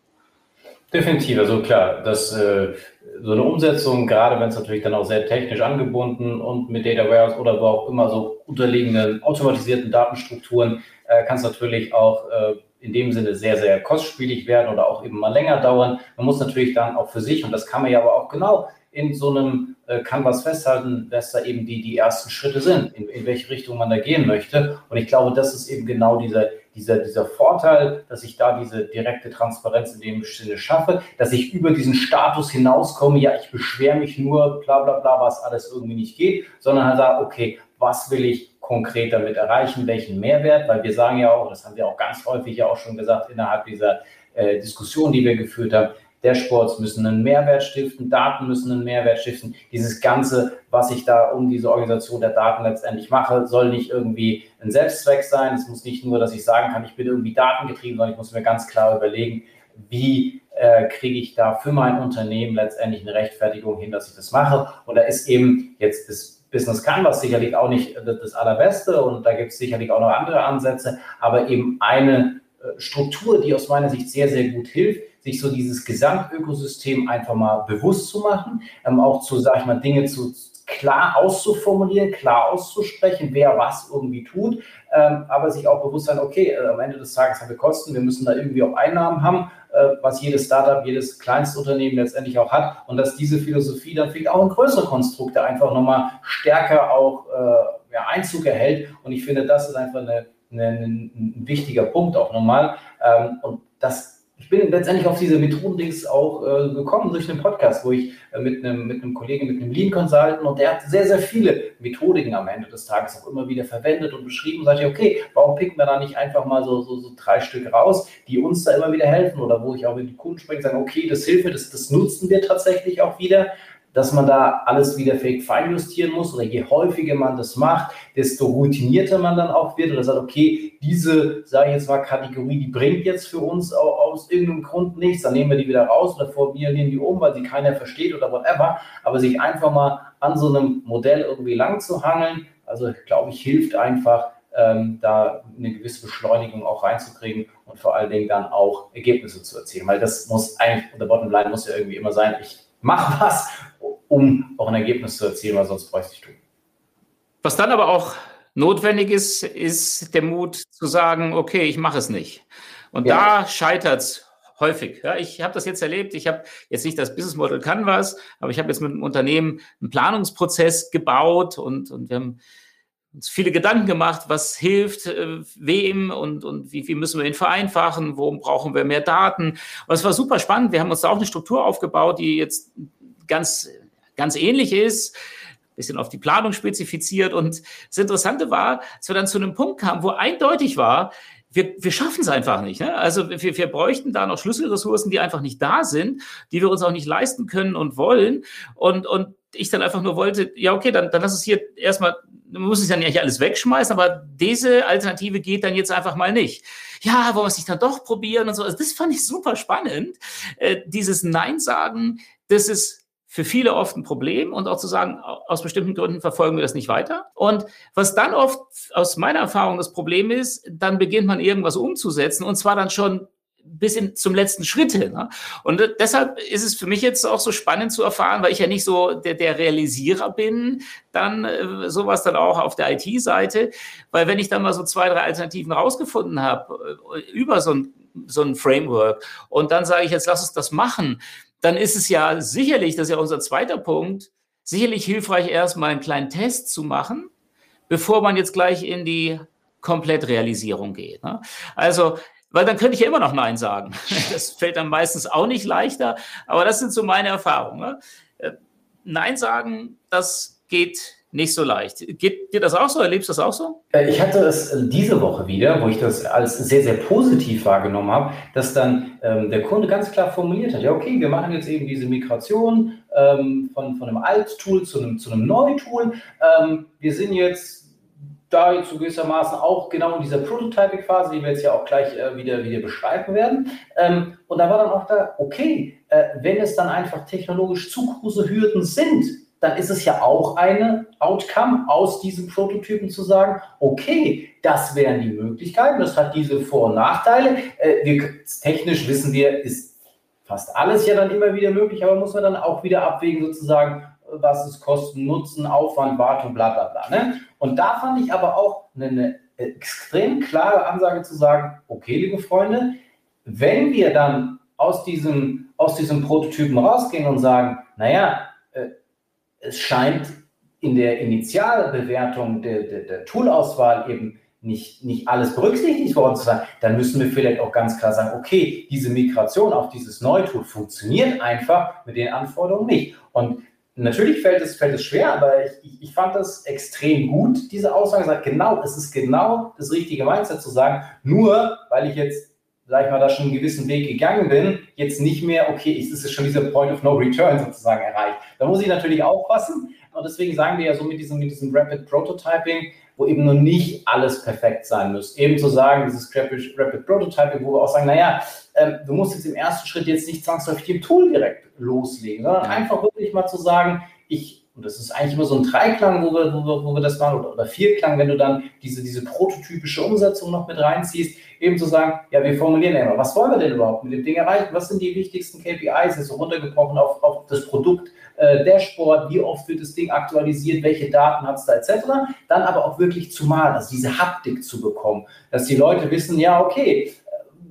[SPEAKER 2] Definitiv, also klar, dass äh, so eine Umsetzung, gerade wenn es natürlich dann auch sehr technisch angebunden und mit Data Warehouse oder wo auch immer so unterliegenden automatisierten Datenstrukturen, äh, kann es natürlich auch äh, in dem Sinne sehr, sehr kostspielig werden oder auch eben mal länger dauern. Man muss natürlich dann auch für sich, und das kann man ja aber auch genau in so einem äh, Canvas festhalten, dass da eben die, die ersten Schritte sind, in, in welche Richtung man da gehen möchte. Und ich glaube, das ist eben genau dieser, dieser, dieser Vorteil, dass ich da diese direkte Transparenz in dem Sinne schaffe, dass ich über diesen Status hinauskomme, ja, ich beschwere mich nur, bla bla bla, was alles irgendwie nicht geht, sondern halt sage, okay, was will ich konkret damit erreichen, welchen Mehrwert, weil wir sagen ja auch, das haben wir auch ganz häufig ja auch schon gesagt innerhalb dieser äh, Diskussion, die wir geführt haben, Dashboards müssen einen Mehrwert stiften, Daten müssen einen Mehrwert stiften. Dieses Ganze, was ich da um diese Organisation der Daten letztendlich mache, soll nicht irgendwie ein Selbstzweck sein. Es muss nicht nur, dass ich sagen kann, ich bin irgendwie datengetrieben, sondern ich muss mir ganz klar überlegen, wie äh, kriege ich da für mein Unternehmen letztendlich eine Rechtfertigung hin, dass ich das mache. Und da ist eben jetzt das Business Canvas sicherlich auch nicht das Allerbeste und da gibt es sicherlich auch noch andere Ansätze, aber eben eine äh, Struktur, die aus meiner Sicht sehr, sehr gut hilft, sich so dieses Gesamtökosystem einfach mal bewusst zu machen, ähm, auch zu, sag ich mal, Dinge zu klar auszuformulieren, klar auszusprechen, wer was irgendwie tut, aber sich auch bewusst sein, okay, äh, am Ende des Tages haben wir Kosten, wir müssen da irgendwie auch Einnahmen haben äh, was jedes Startup, jedes Kleinstunternehmen letztendlich auch hat. Und dass diese Philosophie dann vielleicht auch in größere Konstrukte einfach nochmal stärker auch äh, ja, Einzug erhält. Und ich finde, das ist einfach eine, eine, ein wichtiger Punkt auch nochmal. Ähm, und das ich bin letztendlich auf diese Methodendings auch äh, gekommen durch einen Podcast, wo ich äh, mit, einem, mit einem Kollegen, mit einem Lean Consultant und der hat sehr, sehr viele Methodiken am Ende des Tages auch immer wieder verwendet und beschrieben. Sag ich, okay, warum picken wir da nicht einfach mal so, so, so drei Stück raus, die uns da immer wieder helfen oder wo ich auch mit den Kunden spreche, sagen, okay, das hilft das, das nutzen wir tatsächlich auch wieder dass man da alles wieder fein justieren muss. Oder je häufiger man das macht, desto routinierter man dann auch wird. Oder sagt, okay, diese, sage ich jetzt mal, Kategorie, die bringt jetzt für uns aus irgendeinem Grund nichts, dann nehmen wir die wieder raus oder formulieren die um, weil sie keiner versteht oder whatever, aber sich einfach mal an so einem Modell irgendwie lang zu hangeln, also glaube ich, hilft einfach, ähm, da eine gewisse Beschleunigung auch reinzukriegen und vor allen Dingen dann auch Ergebnisse zu erzielen. Weil das muss eigentlich, der Bottomline muss ja irgendwie immer sein, ich mache was um auch ein Ergebnis zu erzielen, weil sonst bräuchte ich tun.
[SPEAKER 3] Was dann aber auch notwendig ist, ist der Mut zu sagen, okay, ich mache es nicht. Und ja. da scheitert es häufig. Ja, ich habe das jetzt erlebt. Ich habe jetzt nicht das Business Model Canvas, aber ich habe jetzt mit einem Unternehmen einen Planungsprozess gebaut und, und wir haben uns viele Gedanken gemacht, was hilft äh, wem und, und wie, wie müssen wir ihn vereinfachen, wo brauchen wir mehr Daten. Und es war super spannend. Wir haben uns da auch eine Struktur aufgebaut, die jetzt ganz ganz ähnlich ist, bisschen auf die Planung spezifiziert. Und das Interessante war, dass wir dann zu einem Punkt kamen, wo eindeutig war, wir, wir schaffen es einfach nicht. Ne? Also wir, wir bräuchten da noch Schlüsselressourcen, die einfach nicht da sind, die wir uns auch nicht leisten können und wollen. Und, und ich dann einfach nur wollte, ja, okay, dann, dann lass es hier erstmal, man muss es ja nicht alles wegschmeißen, aber diese Alternative geht dann jetzt einfach mal nicht. Ja, wollen wir es nicht dann doch probieren und so. Also das fand ich super spannend. Äh, dieses Nein sagen, das ist für viele oft ein Problem und auch zu sagen, aus bestimmten Gründen verfolgen wir das nicht weiter. Und was dann oft aus meiner Erfahrung das Problem ist, dann beginnt man irgendwas umzusetzen und zwar dann schon bis in, zum letzten Schritt hin. Ne? Und deshalb ist es für mich jetzt auch so spannend zu erfahren, weil ich ja nicht so der, der Realisierer bin, dann äh, sowas dann auch auf der IT-Seite, weil wenn ich dann mal so zwei, drei Alternativen rausgefunden habe äh, über so ein so ein Framework und dann sage ich jetzt, lass uns das machen, dann ist es ja sicherlich, das ist ja unser zweiter Punkt, sicherlich hilfreich, erstmal einen kleinen Test zu machen, bevor man jetzt gleich in die Komplettrealisierung geht. Ne? Also, weil dann könnte ich ja immer noch Nein sagen. Das fällt dann meistens auch nicht leichter, aber das sind so meine Erfahrungen. Ne? Äh, Nein sagen, das geht nicht so leicht. Geht dir das auch so? Erlebst du das auch so?
[SPEAKER 2] Äh, ich hatte es diese Woche wieder, wo ich das als sehr, sehr positiv wahrgenommen habe, dass dann ähm, der Kunde ganz klar formuliert hat, ja, okay, wir machen jetzt eben diese Migration ähm, von, von einem Alt-Tool zu einem, zu einem Neu-Tool. Ähm, wir sind jetzt da jetzt gewissermaßen auch genau in dieser Prototyping-Phase, die wir jetzt ja auch gleich äh, wieder, wieder beschreiben werden. Ähm, und da war dann auch da, okay, äh, wenn es dann einfach technologisch zu große Hürden sind, dann ist es ja auch eine Outcome aus diesen Prototypen zu sagen, okay, das wären die Möglichkeiten, das hat diese Vor- und Nachteile. Äh, wir, technisch wissen wir, ist fast alles ja dann immer wieder möglich, aber muss man dann auch wieder abwägen, sozusagen, was ist Kosten, Nutzen, Aufwand, Wartung, bla bla bla. Ne? Und da fand ich aber auch eine, eine extrem klare Ansage zu sagen, okay, liebe Freunde, wenn wir dann aus diesem, aus diesem Prototypen rausgehen und sagen, naja, es scheint in der Initialbewertung der, der, der Toolauswahl eben nicht, nicht alles berücksichtigt worden zu sein, dann müssen wir vielleicht auch ganz klar sagen, okay, diese Migration auf dieses Neutool funktioniert einfach mit den Anforderungen nicht. Und natürlich fällt es, fällt es schwer, aber ich, ich fand das extrem gut, diese Aussage. Sagt, genau, es ist genau das richtige Mindset zu sagen, nur weil ich jetzt sag ich mal, da schon einen gewissen Weg gegangen bin, jetzt nicht mehr, okay, es ist schon dieser Point of No Return sozusagen erreicht. Da muss ich natürlich aufpassen. Und deswegen sagen wir ja so mit diesem, mit diesem Rapid Prototyping, wo eben nur nicht alles perfekt sein muss. Eben zu sagen, dieses Rapid, Rapid Prototyping, wo wir auch sagen, naja, ähm, du musst jetzt im ersten Schritt jetzt nicht zwangsläufig im Tool direkt loslegen, sondern einfach wirklich mal zu sagen, ich und das ist eigentlich immer so ein Dreiklang, wo wir, wo wir, wo wir das machen, oder, oder Vierklang, wenn du dann diese, diese prototypische Umsetzung noch mit reinziehst, eben zu sagen, ja, wir formulieren immer, was wollen wir denn überhaupt mit dem Ding erreichen? Was sind die wichtigsten KPIs? Ist so runtergebrochen auf, auf das Produkt, äh, Dashboard, wie oft wird das Ding aktualisiert, welche Daten hat es da, etc. Dann aber auch wirklich zu malen, also diese Haptik zu bekommen, dass die Leute wissen, ja, okay,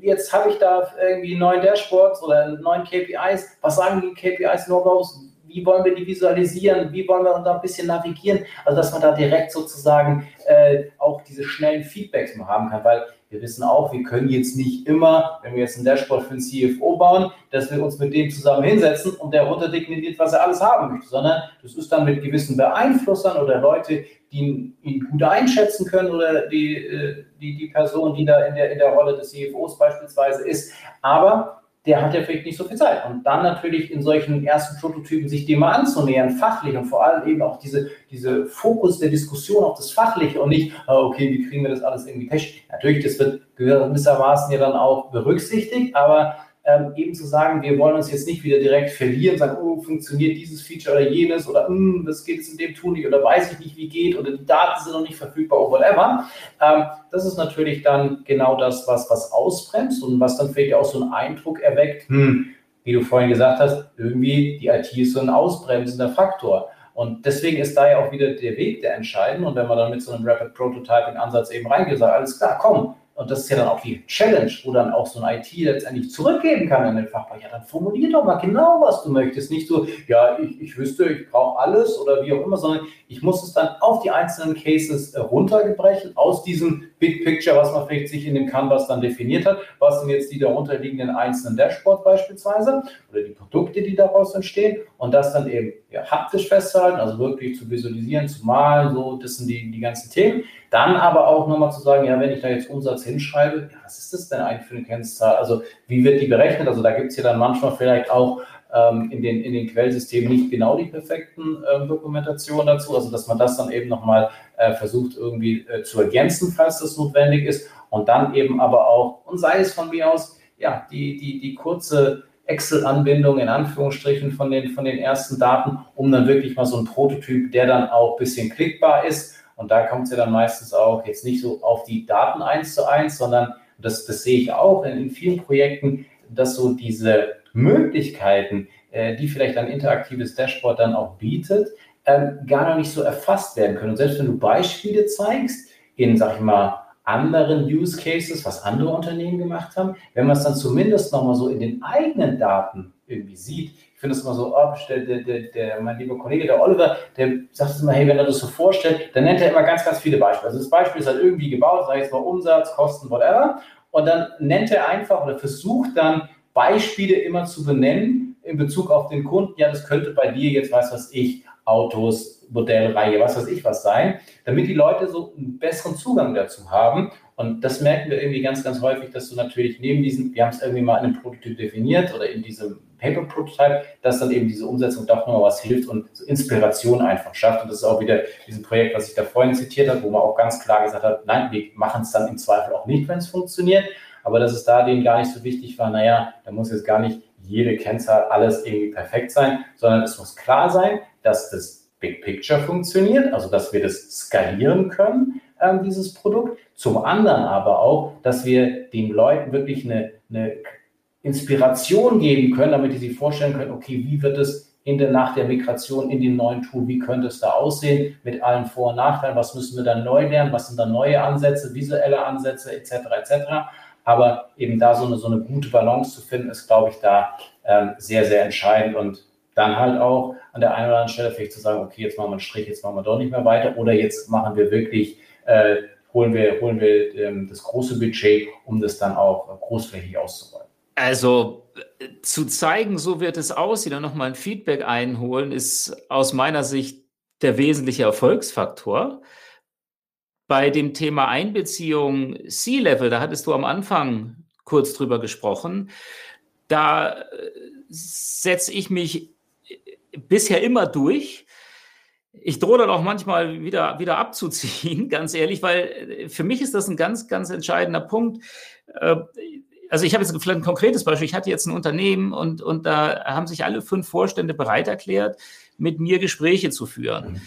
[SPEAKER 2] jetzt habe ich da irgendwie neuen Dashboards oder neuen KPIs. Was sagen die KPIs, No-Gos? Wie wollen wir die visualisieren, wie wollen wir da ein bisschen navigieren, also dass man da direkt sozusagen äh, auch diese schnellen Feedbacks mal haben kann, weil wir wissen auch, wir können jetzt nicht immer, wenn wir jetzt ein Dashboard für den CFO bauen, dass wir uns mit dem zusammen hinsetzen und der runterdekliniert, was er alles haben möchte, sondern das ist dann mit gewissen Beeinflussern oder Leute, die ihn gut einschätzen können oder die, äh, die, die Person, die da in der, in der Rolle des CFOs beispielsweise ist. Aber der hat ja vielleicht nicht so viel Zeit. Und dann natürlich in solchen ersten Prototypen sich dem mal anzunähern, fachlich und vor allem eben auch diese, diese Fokus der Diskussion auf das Fachliche und nicht, ah, okay, wie kriegen wir das alles irgendwie technisch. Natürlich, das wird gewissermaßen ja dann auch berücksichtigt, aber ähm, eben zu sagen, wir wollen uns jetzt nicht wieder direkt verlieren, sagen, oh, funktioniert dieses Feature oder jenes oder hm, das geht jetzt in dem Tool nicht oder weiß ich nicht, wie geht oder die Daten sind noch nicht verfügbar oder whatever. Ähm, das ist natürlich dann genau das, was, was ausbremst und was dann vielleicht auch so einen Eindruck erweckt, hm, wie du vorhin gesagt hast, irgendwie die IT ist so ein ausbremsender Faktor. Und deswegen ist da ja auch wieder der Weg der entscheidend. Und wenn man dann mit so einem Rapid Prototyping Ansatz eben reingeht, sagt, alles klar, komm, und das ist ja dann auch die Challenge, wo dann auch so ein IT letztendlich zurückgeben kann an den Fachbereich. Ja, dann formulier doch mal genau, was du möchtest. Nicht so, ja, ich, ich wüsste, ich brauche alles oder wie auch immer, sondern ich muss es dann auf die einzelnen Cases äh, runtergebrechen, aus diesem Big Picture, was man vielleicht sich in dem Canvas dann definiert hat. Was sind jetzt die darunterliegenden einzelnen Dashboards beispielsweise oder die Produkte, die daraus entstehen und das dann eben ja, haptisch festhalten, also wirklich zu visualisieren, zu malen, so, das sind die, die ganzen Themen. Dann aber auch nochmal zu sagen, ja, wenn ich da jetzt Umsatz hinschreibe, ja, was ist das denn eigentlich für eine Kennzahl? Also wie wird die berechnet? Also da gibt es ja dann manchmal vielleicht auch ähm, in, den, in den Quellsystemen nicht genau die perfekten äh, Dokumentationen dazu, also dass man das dann eben nochmal äh, versucht irgendwie äh, zu ergänzen, falls das notwendig ist. Und dann eben aber auch, und sei es von mir aus, ja, die, die, die kurze Excel-Anbindung in Anführungsstrichen von den, von den ersten Daten, um dann wirklich mal so ein Prototyp, der dann auch ein bisschen klickbar ist, und da kommt es ja dann meistens auch jetzt nicht so auf die Daten eins zu eins, sondern das, das sehe ich auch in, in vielen Projekten, dass so diese Möglichkeiten, äh, die vielleicht ein interaktives Dashboard dann auch bietet, ähm, gar noch nicht so erfasst werden können. Und selbst wenn du Beispiele zeigst in, sag ich mal, anderen Use Cases, was andere Unternehmen gemacht haben, wenn man es dann zumindest nochmal so in den eigenen Daten irgendwie sieht, finde es immer so, oh, der, der, der, mein lieber Kollege, der Oliver, der sagt es immer, hey, wenn er das so vorstellt, dann nennt er immer ganz, ganz viele Beispiele. Also das Beispiel ist halt irgendwie gebaut, sage ich mal Umsatz, Kosten, whatever. Und dann nennt er einfach oder versucht dann Beispiele immer zu benennen in Bezug auf den Kunden. Ja, das könnte bei dir jetzt, weiß was ich, Autos, Modellreihe, was weiß ich was sein, damit die Leute so einen besseren Zugang dazu haben. Und das merken wir irgendwie ganz, ganz häufig, dass du natürlich neben diesem, wir haben es irgendwie mal in einem Prototyp definiert oder in diesem Paper Prototype, dass dann eben diese Umsetzung doch nochmal was hilft und Inspiration einfach schafft. Und das ist auch wieder dieses Projekt, was ich da vorhin zitiert habe, wo man auch ganz klar gesagt hat, nein, wir machen es dann im Zweifel auch nicht, wenn es funktioniert. Aber dass es da denen gar nicht so wichtig war, naja, da muss jetzt gar nicht jede Kennzahl alles irgendwie perfekt sein, sondern es muss klar sein, dass das Big Picture funktioniert, also dass wir das skalieren können, ähm, dieses Produkt. Zum anderen aber auch, dass wir den Leuten wirklich eine, eine Inspiration geben können, damit die sich vorstellen können, okay, wie wird es in der, nach der Migration in den neuen Tool, wie könnte es da aussehen mit allen Vor- und Nachteilen, was müssen wir dann neu lernen, was sind da neue Ansätze, visuelle Ansätze etc. etc. Aber eben da so eine, so eine gute Balance zu finden, ist, glaube ich, da ähm, sehr, sehr entscheidend und dann halt auch an der einen oder anderen Stelle vielleicht zu sagen, okay, jetzt machen wir einen Strich, jetzt machen wir doch nicht mehr weiter oder jetzt machen wir wirklich, äh, holen wir, holen wir ähm, das große Budget, um das dann auch großflächig auszurollen.
[SPEAKER 3] Also zu zeigen, so wird es aussehen und nochmal ein Feedback einholen, ist aus meiner Sicht der wesentliche Erfolgsfaktor. Bei dem Thema Einbeziehung C-Level, da hattest du am Anfang kurz drüber gesprochen, da äh, setze ich mich bisher immer durch. Ich drohe dann auch manchmal wieder, wieder abzuziehen, ganz ehrlich, weil äh, für mich ist das ein ganz, ganz entscheidender Punkt. Äh, also ich habe jetzt vielleicht ein konkretes Beispiel. Ich hatte jetzt ein Unternehmen und, und da haben sich alle fünf Vorstände bereit erklärt, mit mir Gespräche zu führen. Mhm.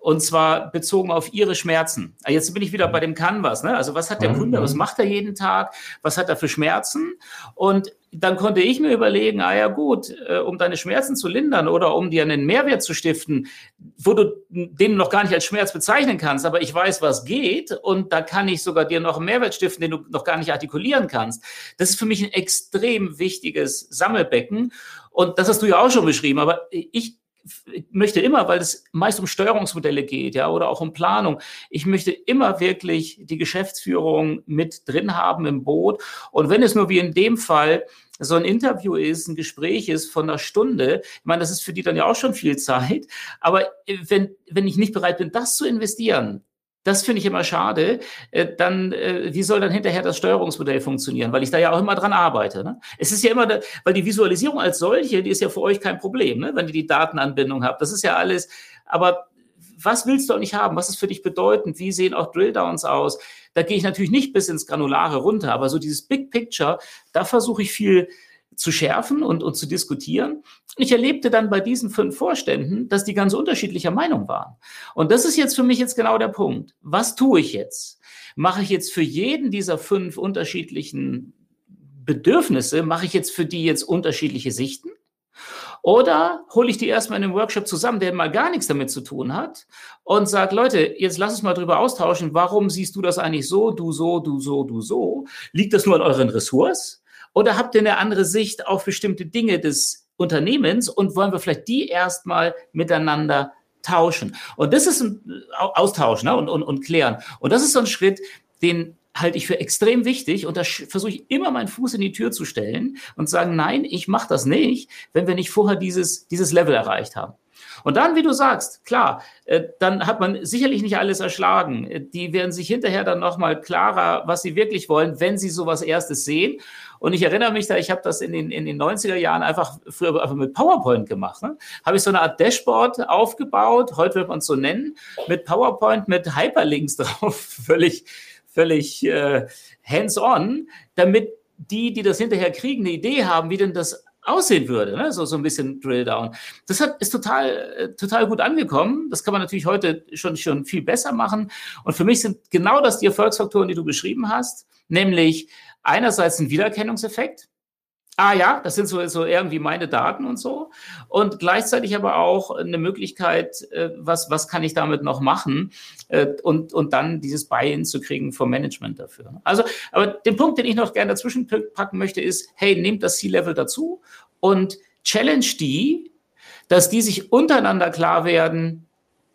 [SPEAKER 3] Und zwar bezogen auf ihre Schmerzen. Ah, jetzt bin ich wieder bei dem Canvas. Ne? Also was hat der mhm. Kunde, was macht er jeden Tag, was hat er für Schmerzen? Und dann konnte ich mir überlegen, ah ja gut, äh, um deine Schmerzen zu lindern oder um dir einen Mehrwert zu stiften, wo du den noch gar nicht als Schmerz bezeichnen kannst, aber ich weiß, was geht und da kann ich sogar dir noch einen Mehrwert stiften, den du noch gar nicht artikulieren kannst. Das ist für mich ein extrem wichtiges Sammelbecken und das hast du ja auch schon beschrieben, aber ich möchte immer, weil es meist um Steuerungsmodelle geht, ja, oder auch um Planung. Ich möchte immer wirklich die Geschäftsführung mit drin haben im Boot. Und wenn es nur wie in dem Fall so ein Interview ist, ein Gespräch ist von einer Stunde, ich meine, das ist für die dann ja auch schon viel Zeit. Aber wenn, wenn ich nicht bereit bin, das zu investieren, das finde ich immer schade. Äh, dann, äh, wie soll dann hinterher das Steuerungsmodell funktionieren? Weil ich da ja auch immer dran arbeite. Ne? Es ist ja immer, weil die Visualisierung als solche, die ist ja für euch kein Problem, ne? wenn ihr die Datenanbindung habt. Das ist ja alles. Aber was willst du auch nicht haben? Was ist für dich bedeutend? Wie sehen auch Drilldowns aus? Da gehe ich natürlich nicht bis ins Granulare runter, aber so dieses Big Picture, da versuche ich viel zu schärfen und, und zu diskutieren. Ich erlebte dann bei diesen fünf Vorständen, dass die ganz unterschiedlicher Meinung waren. Und das ist jetzt für mich jetzt genau der Punkt. Was tue ich jetzt? Mache ich jetzt für jeden dieser fünf unterschiedlichen Bedürfnisse, mache ich jetzt für die jetzt unterschiedliche Sichten? Oder hole ich die erstmal in einem Workshop zusammen, der mal gar nichts damit zu tun hat und sage, Leute, jetzt lass uns mal drüber austauschen, warum siehst du das eigentlich so, du so, du so, du so? Liegt das nur an euren Ressources? Oder habt ihr eine andere Sicht auf bestimmte Dinge des Unternehmens und wollen wir vielleicht die erstmal miteinander tauschen? Und das ist ein Austausch ne? und, und, und klären. Und das ist so ein Schritt, den halte ich für extrem wichtig und da versuche ich immer meinen Fuß in die Tür zu stellen und sagen, nein, ich mache das nicht, wenn wir nicht vorher dieses, dieses Level erreicht haben. Und dann, wie du sagst, klar, äh, dann hat man sicherlich nicht alles erschlagen. Die werden sich hinterher dann nochmal klarer, was sie wirklich wollen, wenn sie sowas erstes sehen. Und ich erinnere mich da, ich habe das in den, in den 90er Jahren einfach früher einfach mit PowerPoint gemacht. Ne? Habe ich so eine Art Dashboard aufgebaut, heute wird man es so nennen, mit PowerPoint mit Hyperlinks drauf, völlig, völlig äh, hands-on, damit die, die das hinterher kriegen, eine Idee haben, wie denn das aussehen würde, ne? so, so ein bisschen Drill Down. Das hat, ist total, äh, total gut angekommen. Das kann man natürlich heute schon, schon viel besser machen. Und für mich sind genau das die Erfolgsfaktoren, die du beschrieben hast, nämlich einerseits ein Wiedererkennungseffekt. Ah ja, das sind so, so irgendwie meine Daten und so. Und gleichzeitig aber auch eine Möglichkeit, äh, was, was kann ich damit noch machen äh, und, und dann dieses Buy-in zu kriegen vom Management dafür. Also, aber den Punkt, den ich noch gerne dazwischen packen möchte, ist, hey, nehmt das C-Level dazu und challenge die, dass die sich untereinander klar werden,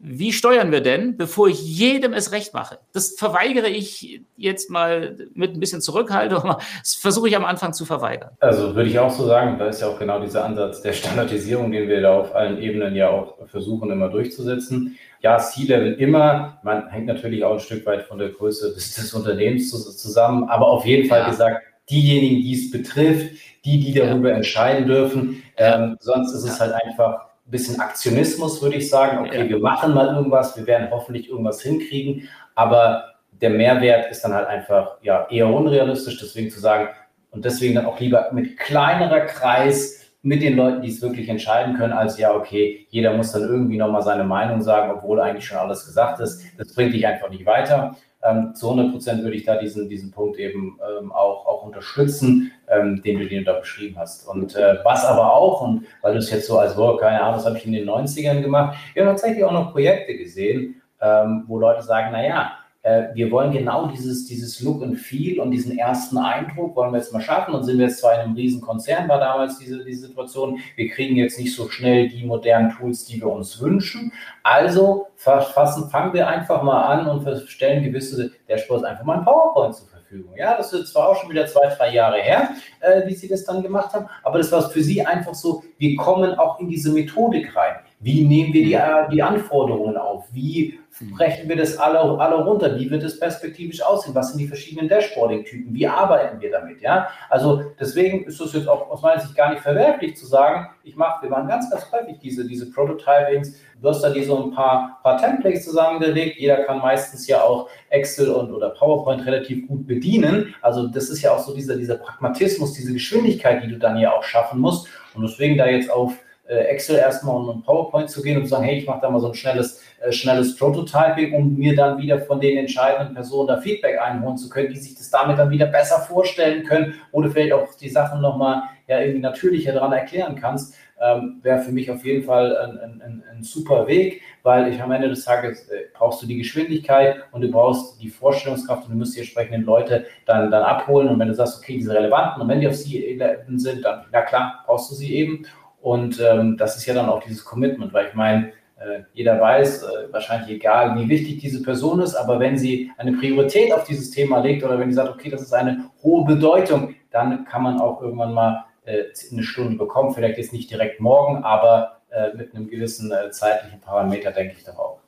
[SPEAKER 3] wie steuern wir denn, bevor ich jedem es recht mache? Das verweigere ich jetzt mal mit ein bisschen Zurückhaltung. Das versuche ich am Anfang zu verweigern.
[SPEAKER 2] Also würde ich auch so sagen, da ist ja auch genau dieser Ansatz der Standardisierung, den wir da auf allen Ebenen ja auch versuchen immer durchzusetzen. Ja, C-Level immer. Man hängt natürlich auch ein Stück weit von der Größe des, des Unternehmens zusammen, aber auf jeden Fall ja. gesagt, diejenigen, die es betrifft, die, die darüber ja. entscheiden dürfen. Ähm, sonst ist es halt einfach bisschen Aktionismus, würde ich sagen. Okay, ja. wir machen mal irgendwas, wir werden hoffentlich irgendwas hinkriegen, aber der Mehrwert ist dann halt einfach ja eher unrealistisch, deswegen zu sagen und deswegen dann auch lieber mit kleinerer Kreis mit den Leuten, die es wirklich entscheiden können, als ja, okay, jeder muss dann irgendwie nochmal seine Meinung sagen, obwohl eigentlich schon alles gesagt ist. Das bringt dich einfach nicht weiter. Ähm, zu 100 Prozent würde ich da diesen, diesen Punkt eben ähm, auch, auch unterstützen, ähm, den, du, du da beschrieben hast. Und äh, was aber auch, und weil du es jetzt so als, oh, keine Ahnung, das habe ich in den 90ern gemacht, wir haben tatsächlich auch noch Projekte gesehen, ähm, wo Leute sagen, naja, äh, wir wollen genau dieses, dieses Look and Feel und diesen ersten Eindruck wollen wir jetzt mal schaffen und sind wir jetzt zwar in einem riesen Konzern, war damals diese, diese Situation, wir kriegen jetzt nicht so schnell die modernen Tools, die wir uns wünschen. Also fassen, fangen wir einfach mal an und stellen gewisse Dashboards einfach mal in PowerPoint zur Verfügung. Ja, das ist zwar auch schon wieder zwei, drei Jahre her, äh, wie Sie das dann gemacht haben, aber das war für Sie einfach so, wir kommen auch in diese Methodik rein. Wie nehmen wir die, äh, die Anforderungen auf? Wie brechen wir das alle, alle runter? Wie wird es perspektivisch aussehen? Was sind die verschiedenen Dashboarding-Typen? Wie arbeiten wir damit? Ja, also deswegen ist es jetzt auch aus meiner Sicht gar nicht verwerflich zu sagen, ich mache, wir machen ganz, ganz häufig diese, diese Prototypings. Du hast da die so ein paar, paar Templates zusammengelegt. Jeder kann meistens ja auch Excel und oder PowerPoint relativ gut bedienen. Also das ist ja auch so dieser, dieser Pragmatismus, diese Geschwindigkeit, die du dann ja auch schaffen musst. Und deswegen da jetzt auf Excel erstmal und PowerPoint zu gehen und zu sagen, hey, ich mache da mal so ein schnelles, äh, schnelles Prototyping, um mir dann wieder von den entscheidenden Personen da Feedback einholen zu können, die sich das damit dann wieder besser vorstellen können oder vielleicht auch die Sachen nochmal ja irgendwie natürlicher daran erklären kannst, ähm, wäre für mich auf jeden Fall ein, ein, ein, super Weg, weil ich am Ende des Tages äh, brauchst du die Geschwindigkeit und du brauchst die Vorstellungskraft und du musst die entsprechenden Leute dann, dann abholen. Und wenn du sagst, okay, diese relevanten und wenn die auf sie sind, dann, na klar, brauchst du sie eben Und ähm, das ist ja dann auch dieses Commitment, weil ich meine, äh, jeder weiß, äh, wahrscheinlich egal, wie wichtig diese Person ist, aber wenn sie eine Priorität auf dieses Thema legt oder wenn sie sagt, okay, das ist eine hohe Bedeutung, dann kann man auch irgendwann mal äh, eine Stunde bekommen. Vielleicht jetzt nicht direkt morgen, aber äh, mit einem gewissen äh, zeitlichen Parameter denke ich auch.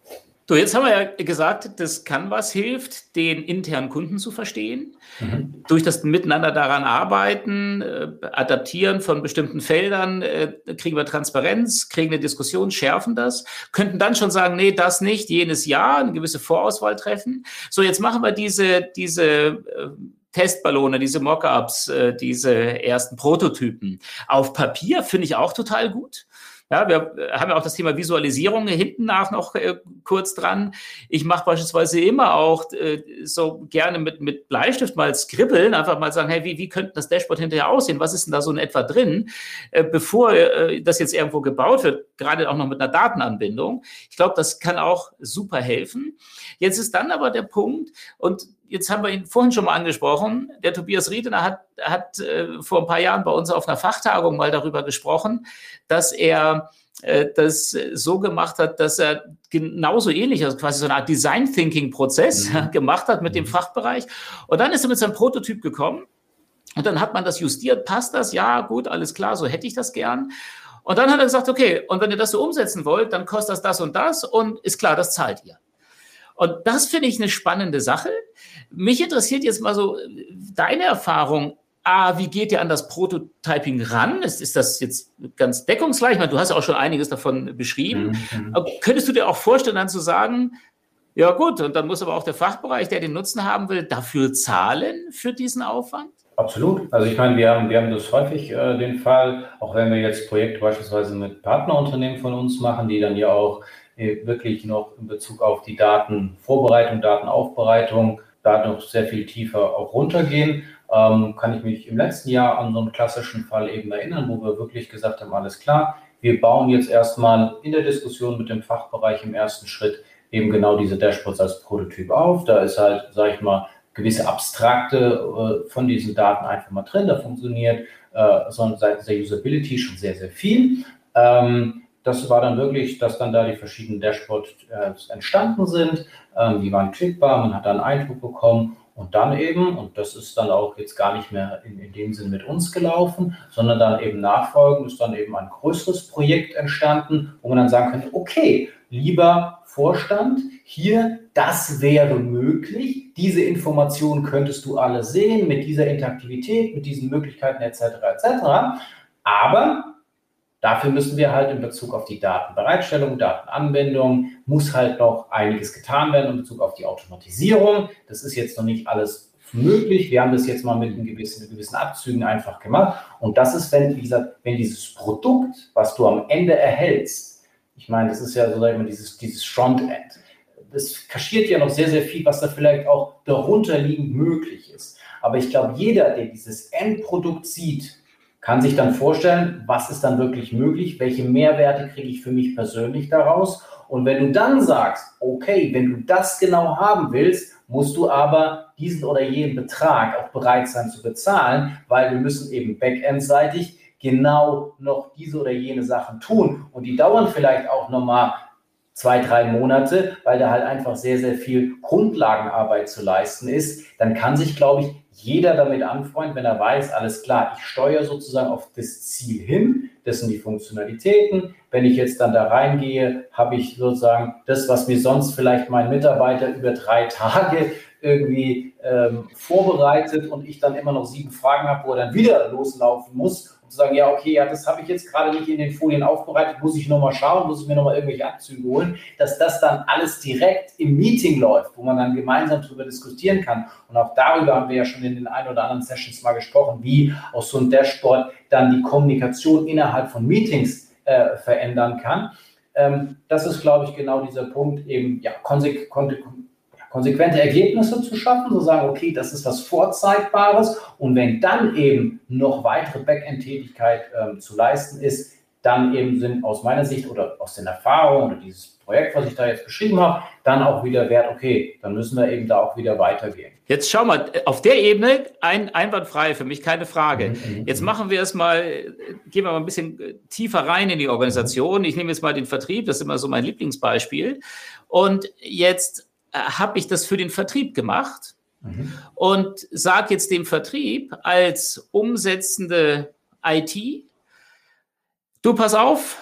[SPEAKER 3] So, jetzt haben wir ja gesagt, dass Canvas hilft, den internen Kunden zu verstehen. Mhm. Durch das Miteinander daran arbeiten, äh, adaptieren von bestimmten Feldern, äh, kriegen wir Transparenz, kriegen eine Diskussion, schärfen das, könnten dann schon sagen, nee, das nicht, jenes Jahr, eine gewisse Vorauswahl treffen. So, jetzt machen wir diese, diese äh, Testballone, diese Mockups, äh, diese ersten Prototypen. Auf Papier finde ich auch total gut. Ja, wir haben ja auch das Thema Visualisierung hinten nach noch äh, kurz dran. Ich mache beispielsweise immer auch äh, so gerne mit, mit Bleistift mal skribbeln, einfach mal sagen, hey, wie, wie könnte das Dashboard hinterher aussehen? Was ist denn da so in etwa drin? Äh, bevor äh, das jetzt irgendwo gebaut wird, gerade auch noch mit einer Datenanbindung. Ich glaube, das kann auch super helfen. Jetzt ist dann aber der Punkt, und jetzt haben wir ihn vorhin schon mal angesprochen. Der Tobias Riedener hat, hat äh, vor ein paar Jahren bei uns auf einer Fachtagung mal darüber gesprochen, dass er äh, das so gemacht hat, dass er genauso ähnlich, also quasi so eine Art Design Thinking Prozess mhm. gemacht hat mit dem mhm. Fachbereich. Und dann ist er mit seinem Prototyp gekommen. Und dann hat man das justiert, passt das? Ja, gut, alles klar, so hätte ich das gern. Und dann hat er gesagt, okay, und wenn ihr das so umsetzen wollt, dann kostet das das und das und ist klar, das zahlt ihr. Und das finde ich eine spannende Sache. Mich interessiert jetzt mal so deine Erfahrung. Ah, wie geht ihr an das Prototyping ran? Ist, ist das jetzt ganz deckungsgleich? Ich meine, du hast ja auch schon einiges davon beschrieben. Mhm. Könntest du dir auch vorstellen, dann zu sagen, ja gut, und dann muss aber auch der Fachbereich, der den Nutzen haben will, dafür zahlen für diesen Aufwand?
[SPEAKER 2] Absolut. Also ich meine, wir haben, wir haben das häufig äh, den Fall, auch wenn wir jetzt Projekte beispielsweise mit Partnerunternehmen von uns machen, die dann ja auch äh, wirklich noch in Bezug auf die Datenvorbereitung, Datenaufbereitung da noch sehr viel tiefer auch runtergehen. Ähm, kann ich mich im letzten Jahr an so einen klassischen Fall eben erinnern, wo wir wirklich gesagt haben, alles klar, wir bauen jetzt erstmal in der Diskussion mit dem Fachbereich im ersten Schritt eben genau diese Dashboards als Prototyp auf. Da ist halt, sage ich mal, gewisse Abstrakte äh, von diesen Daten einfach mal drin. Da funktioniert äh, sondern seitens der Usability schon sehr, sehr viel. Ähm, das war dann wirklich, dass dann da die verschiedenen Dashboards äh, entstanden sind. Ähm, die waren klickbar, man hat dann einen Eindruck bekommen und dann eben, und das ist dann auch jetzt gar nicht mehr in, in dem Sinn mit uns gelaufen, sondern dann eben nachfolgend ist dann eben ein größeres Projekt entstanden, wo man dann sagen könnte, okay, lieber Vorstand, hier, das wäre möglich, diese Informationen könntest du alle sehen mit dieser Interaktivität, mit diesen Möglichkeiten etc. etc. Aber Dafür müssen wir halt in Bezug auf die Datenbereitstellung, Datenanwendung, muss halt noch einiges getan werden in Bezug auf die Automatisierung. Das ist jetzt noch nicht alles möglich. Wir haben das jetzt mal mit gewissen, gewissen Abzügen einfach gemacht. Und das ist, wenn, dieser, wenn dieses Produkt, was du am Ende erhältst, ich meine, das ist ja so immer dieses, dieses Frontend, das kaschiert ja noch sehr, sehr viel, was da vielleicht auch darunter liegend möglich ist. Aber ich glaube, jeder, der dieses Endprodukt sieht, kann sich dann vorstellen, was ist dann wirklich möglich, welche Mehrwerte kriege ich für mich persönlich daraus. Und wenn du dann sagst, okay, wenn du das genau haben willst, musst du aber diesen oder jenen Betrag auch bereit sein zu bezahlen, weil wir müssen eben backendseitig genau noch diese oder jene Sachen tun. Und die dauern vielleicht auch nochmal zwei, drei Monate, weil da halt einfach sehr, sehr viel Grundlagenarbeit zu leisten ist. Dann kann sich, glaube ich, jeder damit anfreunden, wenn er weiß, alles klar, ich steuere sozusagen auf das Ziel hin, das sind die Funktionalitäten. Wenn ich jetzt dann da reingehe, habe ich sozusagen das, was mir sonst vielleicht mein Mitarbeiter über drei Tage irgendwie ähm, vorbereitet und ich dann immer noch sieben Fragen habe, wo er dann wieder loslaufen muss zu sagen, ja, okay, ja, das habe ich jetzt gerade nicht in den Folien aufbereitet, muss ich nochmal schauen, muss ich mir nochmal irgendwelche Abzüge holen, dass das dann alles direkt im Meeting läuft, wo man dann gemeinsam darüber diskutieren kann. Und auch darüber haben wir ja schon in den ein oder anderen Sessions mal gesprochen, wie aus so einem Dashboard dann die Kommunikation innerhalb von Meetings äh, verändern kann. Ähm, das ist, glaube ich, genau dieser Punkt, eben ja, konsequent konsequente Ergebnisse zu schaffen, zu sagen, okay, das ist was Vorzeigbares und wenn dann eben noch weitere Backend-Tätigkeit ähm, zu leisten ist, dann eben sind aus meiner Sicht oder aus den Erfahrungen oder dieses Projekt, was ich da jetzt beschrieben habe, dann auch wieder wert, okay, dann müssen wir eben da auch wieder weitergehen.
[SPEAKER 3] Jetzt schau mal, auf der Ebene ein, einwandfrei, für mich keine Frage. Mhm, mhm, jetzt machen wir es mal, gehen wir mal ein bisschen tiefer rein in die Organisation. Ich nehme jetzt mal den Vertrieb, das ist immer so mein Lieblingsbeispiel. Und jetzt äh, habe ich das für den Vertrieb gemacht mhm. und sage jetzt dem Vertrieb als umsetzende IT, du pass auf,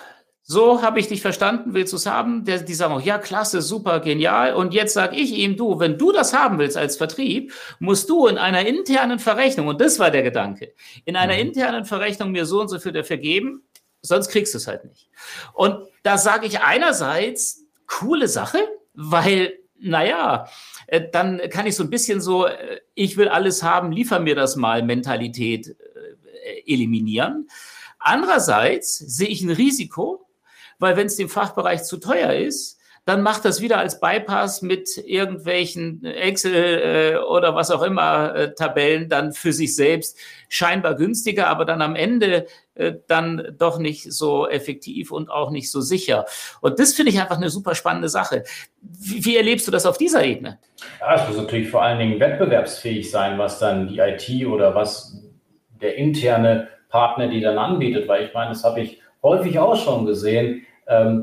[SPEAKER 3] so habe ich dich verstanden, willst du es haben? Der, die sagen auch, ja, klasse, super, genial. Und jetzt sage ich ihm, du, wenn du das haben willst als Vertrieb, musst du in einer internen Verrechnung, und das war der Gedanke, in einer mhm. internen Verrechnung mir so und so viel dafür geben, sonst kriegst du es halt nicht. Und da sage ich einerseits, coole Sache, weil, naja, äh, dann kann ich so ein bisschen so, äh, ich will alles haben, liefer mir das mal Mentalität äh, eliminieren. Andererseits sehe ich ein Risiko, weil wenn es dem Fachbereich zu teuer ist, dann macht das wieder als Bypass mit irgendwelchen Excel äh, oder was auch immer äh, Tabellen dann für sich selbst scheinbar günstiger, aber dann am Ende äh, dann doch nicht so effektiv und auch nicht so sicher. Und das finde ich einfach eine super spannende Sache. Wie, erlebst du das auf dieser Ebene?
[SPEAKER 2] Ja, es muss natürlich vor allen Dingen wettbewerbsfähig sein, was dann die IT oder was der interne Partner die dann anbietet, weil ich meine, das habe ich häufig auch schon gesehen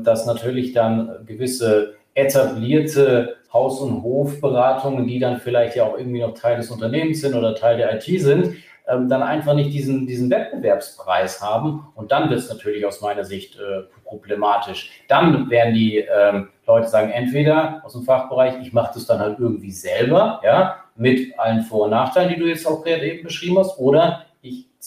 [SPEAKER 2] dass natürlich dann gewisse etablierte Haus- und Hofberatungen, die dann vielleicht ja auch irgendwie noch Teil des Unternehmens sind oder Teil der IT sind, ähm, dann einfach nicht diesen, diesen Wettbewerbspreis haben. Und dann wird es natürlich aus meiner Sicht äh, problematisch. Dann werden die ähm, Leute sagen, entweder aus dem Fachbereich, ich mache das dann halt irgendwie selber, ja, mit allen Vor- und Nachteilen, die du jetzt auch gerade eben beschrieben hast, oder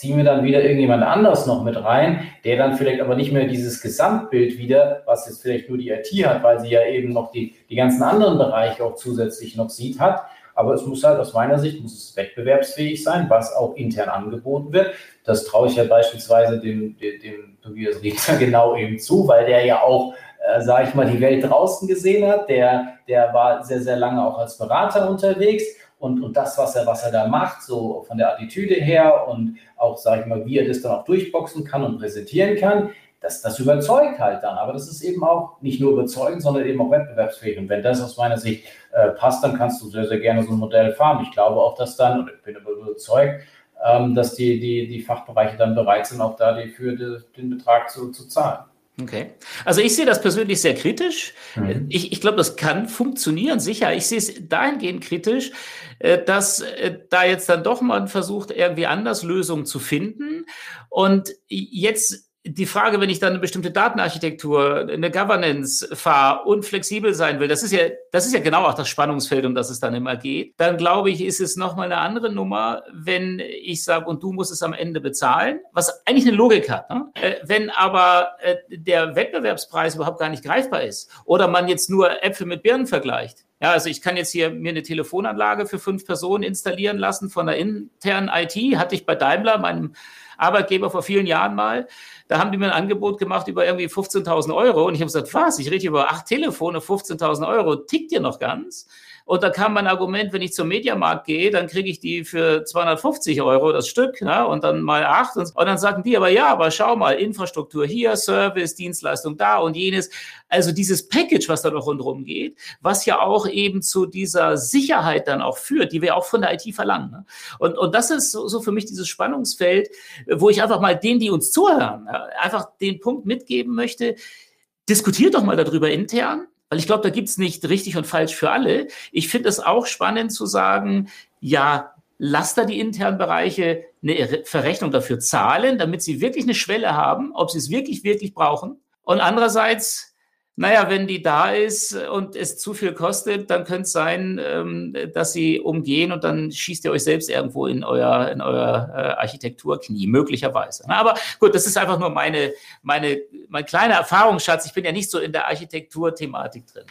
[SPEAKER 2] ziehen wir dann wieder irgendjemand anders noch mit rein, der dann vielleicht aber nicht mehr dieses Gesamtbild wieder, was jetzt vielleicht nur die IT hat, weil sie ja eben noch die, die ganzen anderen Bereiche auch zusätzlich noch sieht, hat. Aber es muss halt aus meiner Sicht, muss es wettbewerbsfähig sein, was auch intern angeboten wird. Das traue ich ja beispielsweise dem, dem, dem Tobias Rieger genau eben zu, weil der ja auch, äh, sage ich mal, die Welt draußen gesehen hat. Der, der war sehr, sehr lange auch als Berater unterwegs und, und das, was er, was er da macht, so von der Attitüde her und auch, sage ich mal, wie er das dann auch durchboxen kann und präsentieren kann, das, das überzeugt halt dann. Aber das ist eben auch nicht nur überzeugend, sondern eben auch wettbewerbsfähig. Und wenn das aus meiner Sicht äh, passt, dann kannst du sehr, sehr gerne so ein Modell fahren. Ich glaube auch, dass dann, und ich bin überzeugt, ähm, dass die, die, die Fachbereiche dann bereit sind, auch da die, für die, den Betrag zu, zu zahlen.
[SPEAKER 3] Okay. Also ich sehe das persönlich sehr kritisch. Mhm. Ich, ich glaube, das kann funktionieren, sicher. Ich sehe es dahingehend kritisch, dass äh, da jetzt dann doch mal versucht, irgendwie anders Lösungen zu finden. Und jetzt die Frage, wenn ich dann eine bestimmte Datenarchitektur, eine Governance fahre und flexibel sein will, das ist ja, das ist ja genau auch das Spannungsfeld, um das es dann immer geht, dann glaube ich, ist es nochmal eine andere Nummer, wenn ich sage, und du musst es am Ende bezahlen, was eigentlich eine Logik hat. Ne? Äh, wenn aber äh, der Wettbewerbspreis überhaupt gar nicht greifbar ist oder man jetzt nur Äpfel mit Birnen vergleicht, ja, also ich kann jetzt hier mir eine Telefonanlage für fünf Personen installieren lassen von der internen IT. Hatte ich bei Daimler, meinem Arbeitgeber vor vielen Jahren mal. Da haben die mir ein Angebot gemacht über irgendwie 15.000 Euro. Und ich habe gesagt, was? Ich rede über acht Telefone, 15.000 Euro. Tickt ihr noch ganz? Und da kam mein Argument, wenn ich zum Mediamarkt gehe, dann kriege ich die für 250 Euro das Stück ne? und dann mal acht. Und, und dann sagten die, aber ja, aber schau mal, Infrastruktur hier, Service, Dienstleistung da und jenes. Also dieses Package, was da noch rundherum geht, was ja auch eben zu dieser Sicherheit dann auch führt, die wir auch von der IT verlangen. Ne? Und, und das ist so, so für mich dieses Spannungsfeld, wo ich einfach mal denen, die uns zuhören, einfach den Punkt mitgeben möchte, diskutiert doch mal darüber intern, weil ich glaube, da gibt's nicht richtig und falsch für alle. Ich finde es auch spannend zu sagen, ja, lasst da die internen Bereiche eine Verrechnung dafür zahlen, damit sie wirklich eine Schwelle haben, ob sie es wirklich, wirklich brauchen. Und andererseits naja, wenn die da ist und es zu viel kostet, dann könnte es sein, ähm, dass sie umgehen und dann schießt ihr euch selbst irgendwo in euer, in euer äh, Architekturknie, möglicherweise. aber gut, das ist einfach nur meine, meine, mein kleiner Erfahrungsschatz. Ich bin ja nicht so in der Architekturthematik drin.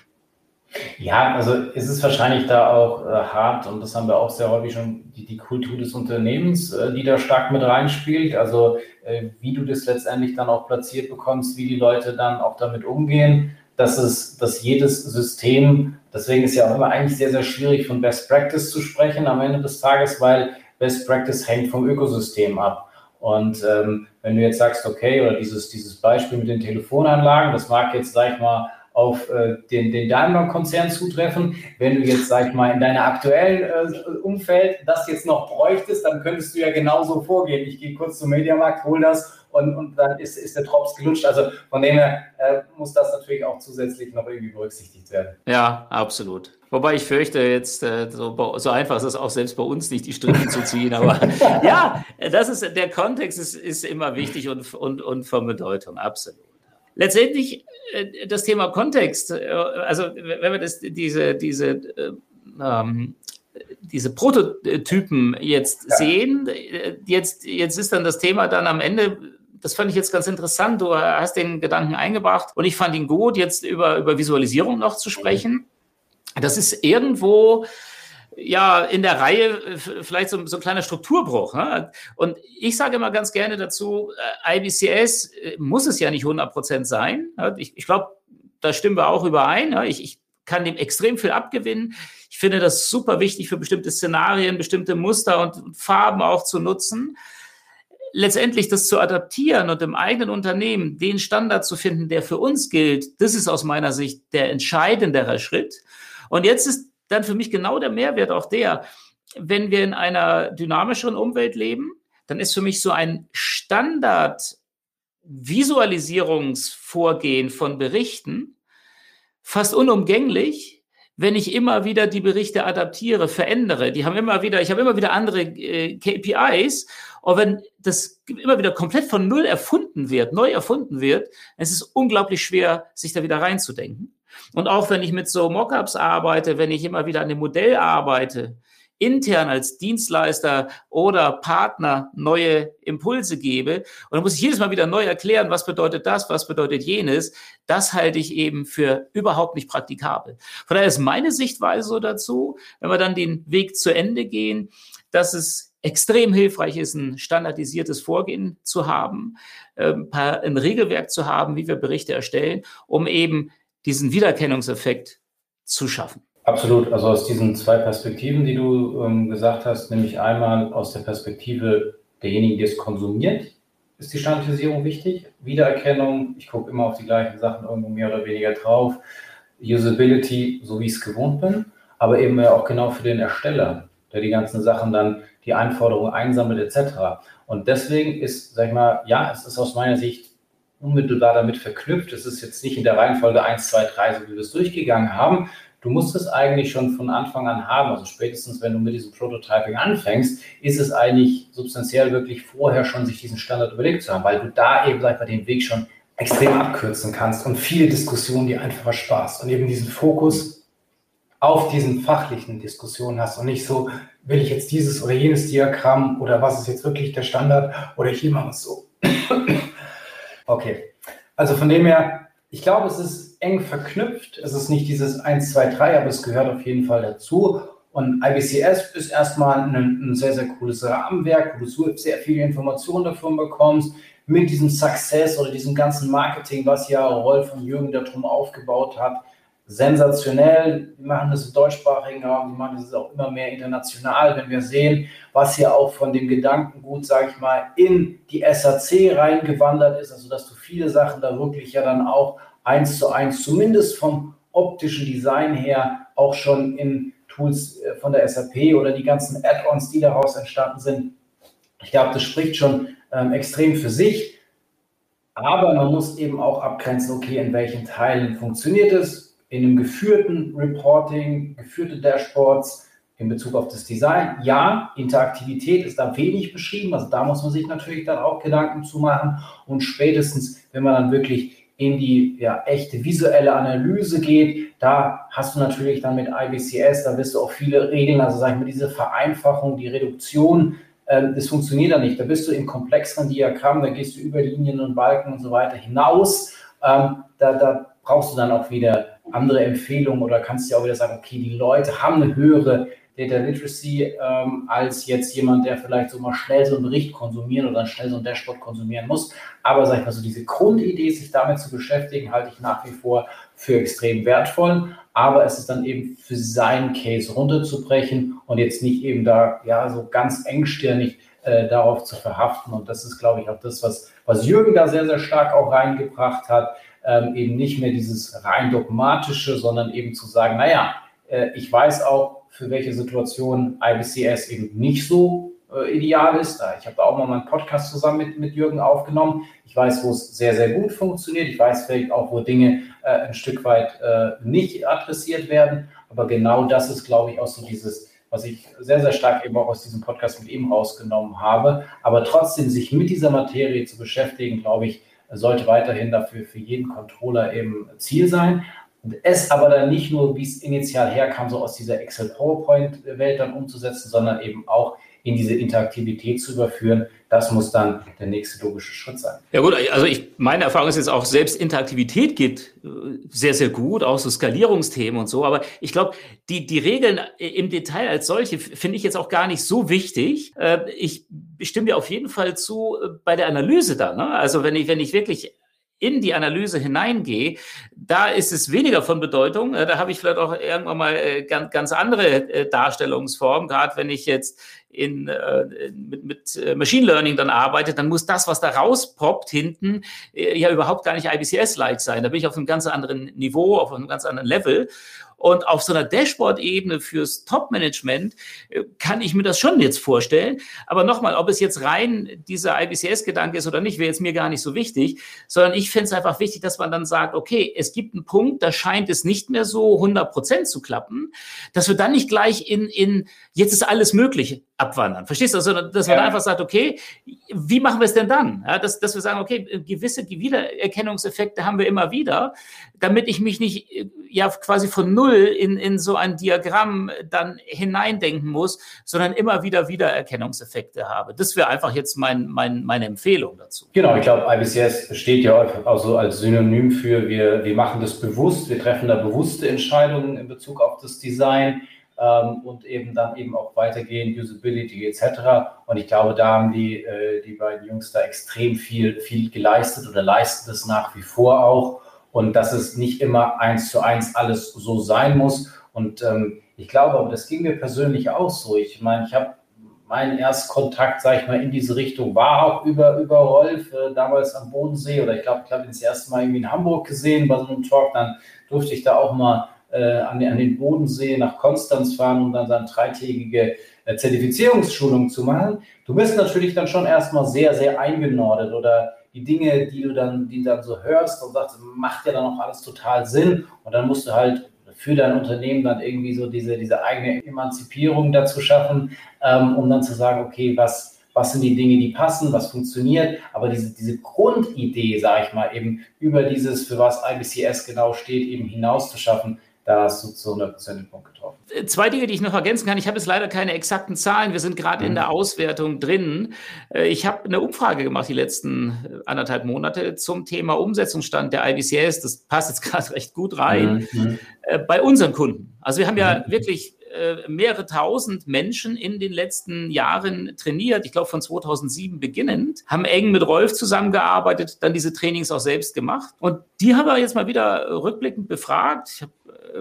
[SPEAKER 2] Ja, also ist es wahrscheinlich da auch äh, hart und das haben wir auch sehr häufig schon, die, die Kultur des Unternehmens, äh, die da stark mit reinspielt. Also äh, wie du das letztendlich dann auch platziert bekommst, wie die Leute dann auch damit umgehen dass es, dass jedes System, deswegen ist ja auch immer eigentlich sehr, sehr schwierig von Best Practice zu sprechen am Ende des Tages, weil Best Practice hängt vom Ökosystem ab. Und ähm, wenn du jetzt sagst, okay, oder dieses, dieses Beispiel mit den Telefonanlagen, das mag jetzt, sag ich mal, auf äh, den, den Daimler-Konzern zutreffen. Wenn du jetzt, sag ich mal, in deiner aktuellen äh, Umfeld das jetzt noch bräuchtest, dann könntest du ja genauso vorgehen. Ich gehe kurz zum Mediamarkt, hol das und, und dann ist, ist der Drops gelutscht. Also von dem her äh, muss das natürlich auch zusätzlich noch irgendwie berücksichtigt werden.
[SPEAKER 3] Ja, absolut. Wobei ich fürchte, jetzt äh, so, so, einfach ist es auch selbst bei uns nicht, die Strippen zu ziehen. Aber ja, das ist der Kontext ist, ist immer wichtig und, und, und von Bedeutung, absolut. Letztendlich das Thema Kontext, äh, also wenn wir das, diese, diese, äh, ähm, diese Prototypen jetzt ja. sehen, jetzt, jetzt ist dann das Thema dann am Ende das fand ich jetzt ganz interessant. Du hast den Gedanken eingebracht und ich fand ihn gut, jetzt über, über Visualisierung noch zu sprechen. Das ist irgendwo ja in der Reihe vielleicht so, so ein kleiner Strukturbruch. Ne? Und ich sage immer ganz gerne dazu, äh, IBCS äh, muss es ja nicht 100 Prozent sein. Ich, ich glaube, da stimmen wir auch überein. Ich, ich kann dem extrem viel abgewinnen. Ich finde das super wichtig für bestimmte Szenarien, bestimmte Muster und Farben auch zu nutzen letztendlich das zu adaptieren und im eigenen Unternehmen den Standard zu finden, der für uns gilt, das ist aus meiner Sicht der entscheidendere Schritt. Und jetzt ist dann für mich genau der Mehrwert auch der, wenn wir in einer dynamischeren Umwelt leben, dann ist für mich so ein Standard Visualisierungsvorgehen von Berichten fast unumgänglich, wenn ich immer wieder die Berichte adaptiere, verändere. Die haben immer wieder, ich habe immer wieder andere äh, KPIs. Und wenn das immer wieder komplett von Null erfunden wird, neu erfunden wird, es ist unglaublich schwer, sich da wieder reinzudenken. Und auch wenn ich mit so Mockups arbeite, wenn ich immer wieder an dem Modell arbeite, intern als Dienstleister oder Partner neue Impulse gebe. Und dann muss ich jedes Mal wieder neu erklären, was bedeutet das, was bedeutet jenes. Das halte ich eben für überhaupt nicht praktikabel. Von daher ist meine Sichtweise so dazu, wenn wir dann den Weg zu Ende gehen, dass es extrem hilfreich ist, ein standardisiertes Vorgehen zu haben, ähm, ein Regelwerk zu haben, wie wir Berichte erstellen, um eben diesen Wiedererkennungseffekt zu schaffen.
[SPEAKER 2] Absolut. Also aus diesen zwei Perspektiven, die du ähm, gesagt hast, nämlich einmal aus der Perspektive derjenigen, die es konsumiert, ist die Standardisierung wichtig. Wiedererkennung, ich gucke immer auf die gleichen Sachen irgendwo mehr oder weniger drauf. Usability, so wie ich es gewohnt bin, aber eben auch genau für den Ersteller, der die ganzen Sachen dann, die Anforderungen einsammelt etc. Und deswegen ist, sag ich mal, ja, es ist aus meiner Sicht unmittelbar damit verknüpft. Es ist jetzt nicht in der Reihenfolge 1, 2, 3, so wie wir es durchgegangen haben, du musst es eigentlich schon von Anfang an haben. Also spätestens, wenn du mit diesem Prototyping anfängst, ist es eigentlich substanziell wirklich vorher schon sich diesen Standard überlegt zu haben, weil du da eben, sag ich mal, den Weg schon extrem abkürzen kannst und viele Diskussionen die einfach versparst und eben diesen Fokus auf diesen fachlichen Diskussionen hast und nicht so, will ich jetzt dieses oder jenes Diagramm oder was ist jetzt wirklich der Standard oder hier machen wir es so. Okay, also von dem her, ich glaube, es ist eng verknüpft. Es ist nicht dieses 1, 2, 3, aber es gehört auf jeden Fall dazu. Und IBCS ist erstmal ein, ein sehr, sehr cooles Rahmenwerk, wo du sehr viele Informationen davon bekommst, mit diesem Success oder diesem ganzen Marketing, was ja Rolf und Jürgen darum aufgebaut hat. Sensationell. Wir machen das im deutschsprachigen Raum, wir machen das auch immer mehr international, wenn wir sehen, was hier auch von dem Gedankengut, sage ich mal, in die SAC reingewandert ist, also dass du viele Sachen da wirklich ja dann auch eins zu eins, zumindest vom optischen Design her, auch schon in Tools äh, von der SAP oder die ganzen Add-ons, die daraus entstanden sind. Ich glaube, das spricht schon ähm, extrem für sich. Aber man muss eben auch abgrenzen, okay, in welchen Teilen funktioniert es. In einem geführten Reporting, geführte Dashboards in Bezug auf das Design. Ja, Interaktivität ist da wenig beschrieben. Also da muss man sich natürlich dann auch Gedanken zu machen. Und spätestens, wenn man dann wirklich in die ja, echte visuelle Analyse geht, da hast du natürlich dann mit IBCS, da wirst du auch viele Regeln, also sag ich mal, diese Vereinfachung, die Reduktion, äh, das funktioniert da nicht. Da bist du im komplexeren Diagramm, da gehst du über Linien und Balken und so weiter hinaus. Ähm, da, da brauchst du dann auch wieder andere Empfehlungen oder kannst du auch wieder sagen, okay, die Leute haben eine höhere Data Literacy ähm, als jetzt jemand, der vielleicht so mal schnell so einen Bericht konsumieren oder schnell so ein Dashboard konsumieren muss. Aber sag ich mal so, diese Grundidee, sich damit zu beschäftigen, halte ich nach wie vor für extrem wertvoll. Aber es ist dann eben für seinen Case runterzubrechen und jetzt nicht eben da ja so ganz engstirnig äh, darauf zu verhaften. Und das ist, glaube ich, auch das, was, was Jürgen da sehr, sehr stark auch reingebracht hat. Ähm, eben nicht mehr dieses rein dogmatische, sondern eben zu sagen, naja, äh, ich weiß auch, für welche Situation IBCS eben nicht so äh, ideal ist. Ich habe da auch mal meinen Podcast zusammen mit, mit Jürgen aufgenommen. Ich weiß, wo es sehr, sehr gut funktioniert. Ich weiß vielleicht auch, wo Dinge äh, ein Stück weit äh, nicht adressiert werden. Aber genau das ist, glaube ich, auch so dieses, was ich sehr, sehr stark eben auch aus diesem Podcast mit ihm rausgenommen habe. Aber trotzdem sich mit dieser Materie zu beschäftigen, glaube ich, sollte weiterhin dafür für jeden Controller eben Ziel sein. Und es aber dann nicht nur, wie es initial herkam, so aus dieser Excel-PowerPoint-Welt dann umzusetzen, sondern eben auch in diese Interaktivität zu überführen, das muss dann der nächste logische Schritt sein.
[SPEAKER 3] Ja gut, also ich, meine Erfahrung ist jetzt auch, selbst Interaktivität geht äh, sehr, sehr gut, auch so Skalierungsthemen und so, aber ich glaube, die, die Regeln im Detail als solche finde ich jetzt auch gar nicht so wichtig. Äh, ich stimme dir auf jeden Fall zu äh, bei der Analyse da. Ne? Also wenn ich, wenn ich wirklich in die Analyse hineingehe, da ist es weniger von Bedeutung. Da habe ich vielleicht auch irgendwann mal ganz, ganz andere Darstellungsformen, gerade wenn ich jetzt in, äh, mit, mit äh, Machine Learning dann arbeitet, dann muss das, was da rauspoppt hinten, äh, ja überhaupt gar nicht IBCS-like sein. Da bin ich auf einem ganz anderen Niveau, auf einem ganz anderen Level. Und auf so einer Dashboard-Ebene fürs Top-Management äh, kann ich mir das schon jetzt vorstellen. Aber nochmal, ob es jetzt rein dieser IBCS-Gedanke ist oder nicht, wäre jetzt mir gar nicht so wichtig, sondern ich finde es einfach wichtig, dass man dann sagt, okay, es gibt einen Punkt, da scheint es nicht mehr so 100 Prozent zu klappen, dass wir dann nicht gleich in, in jetzt ist alles möglich abwandern. Verstehst du? Also, dass man ja. einfach sagt, okay, wie machen wir es denn dann? Ja, dass, dass wir sagen, okay, gewisse Wiedererkennungseffekte haben wir immer wieder, damit ich mich nicht ja quasi von null in, in so ein Diagramm dann hineindenken muss, sondern immer wieder Wiedererkennungseffekte habe. Das wäre einfach jetzt mein, mein, meine Empfehlung dazu.
[SPEAKER 2] Genau, ich glaube, IBCS steht ja auch so als Synonym für, wir, wir machen das bewusst, wir treffen da bewusste Entscheidungen in Bezug auf das Design ähm, und eben dann eben auch weitergehen, Usability etc. Und ich glaube, da haben die, äh, die beiden Jungs da extrem viel, viel geleistet oder leisten das nach wie vor auch. Und dass es nicht immer eins zu eins alles so sein muss. Und ähm, ich glaube, das ging mir persönlich auch so. Ich meine, ich habe mein Erstkontakt, sage ich mal, in diese Richtung war auch über, über Rolf, äh, damals am Bodensee oder ich glaube, ich habe ihn das erste Mal irgendwie in Hamburg gesehen bei so einem Talk, dann durfte ich da auch mal an, den, an, den Bodensee nach Konstanz fahren, um dann seine dreitägige äh, Zertifizierungsschulung zu machen. Du bist natürlich dann schon erstmal sehr, sehr eingenordet oder die Dinge, die du dann, die dann so hörst und sagst, macht ja dann auch alles total Sinn. Und dann musst du halt für dein Unternehmen dann irgendwie so diese, diese eigene Emanzipierung dazu schaffen, ähm, um dann zu sagen, okay, was, was sind die Dinge, die passen, was funktioniert, aber diese, diese Grundidee, sage ich mal, eben über dieses, für was IBCS genau steht, eben hinaus zu schaffen, da hast du zu 100% den Punkt getroffen.
[SPEAKER 3] Äh, zwei Dinge, die ich noch ergänzen kann. Ich habe jetzt leider keine exakten Zahlen. Wir sind gerade mhm. in der Auswertung drin. Äh, ich habe eine Umfrage gemacht die letzten äh, anderthalb Monate zum Thema Umsetzungsstand der IBCS. Das passt jetzt gerade recht gut rein. Mhm. Bei unseren Kunden. Also wir haben ja mhm. wirklich mehrere tausend Menschen in den letzten Jahren trainiert, ich glaube von 2007 beginnend, haben eng mit Rolf zusammengearbeitet, dann diese Trainings auch selbst gemacht. Und die haben wir jetzt mal wieder rückblickend befragt. Ich habe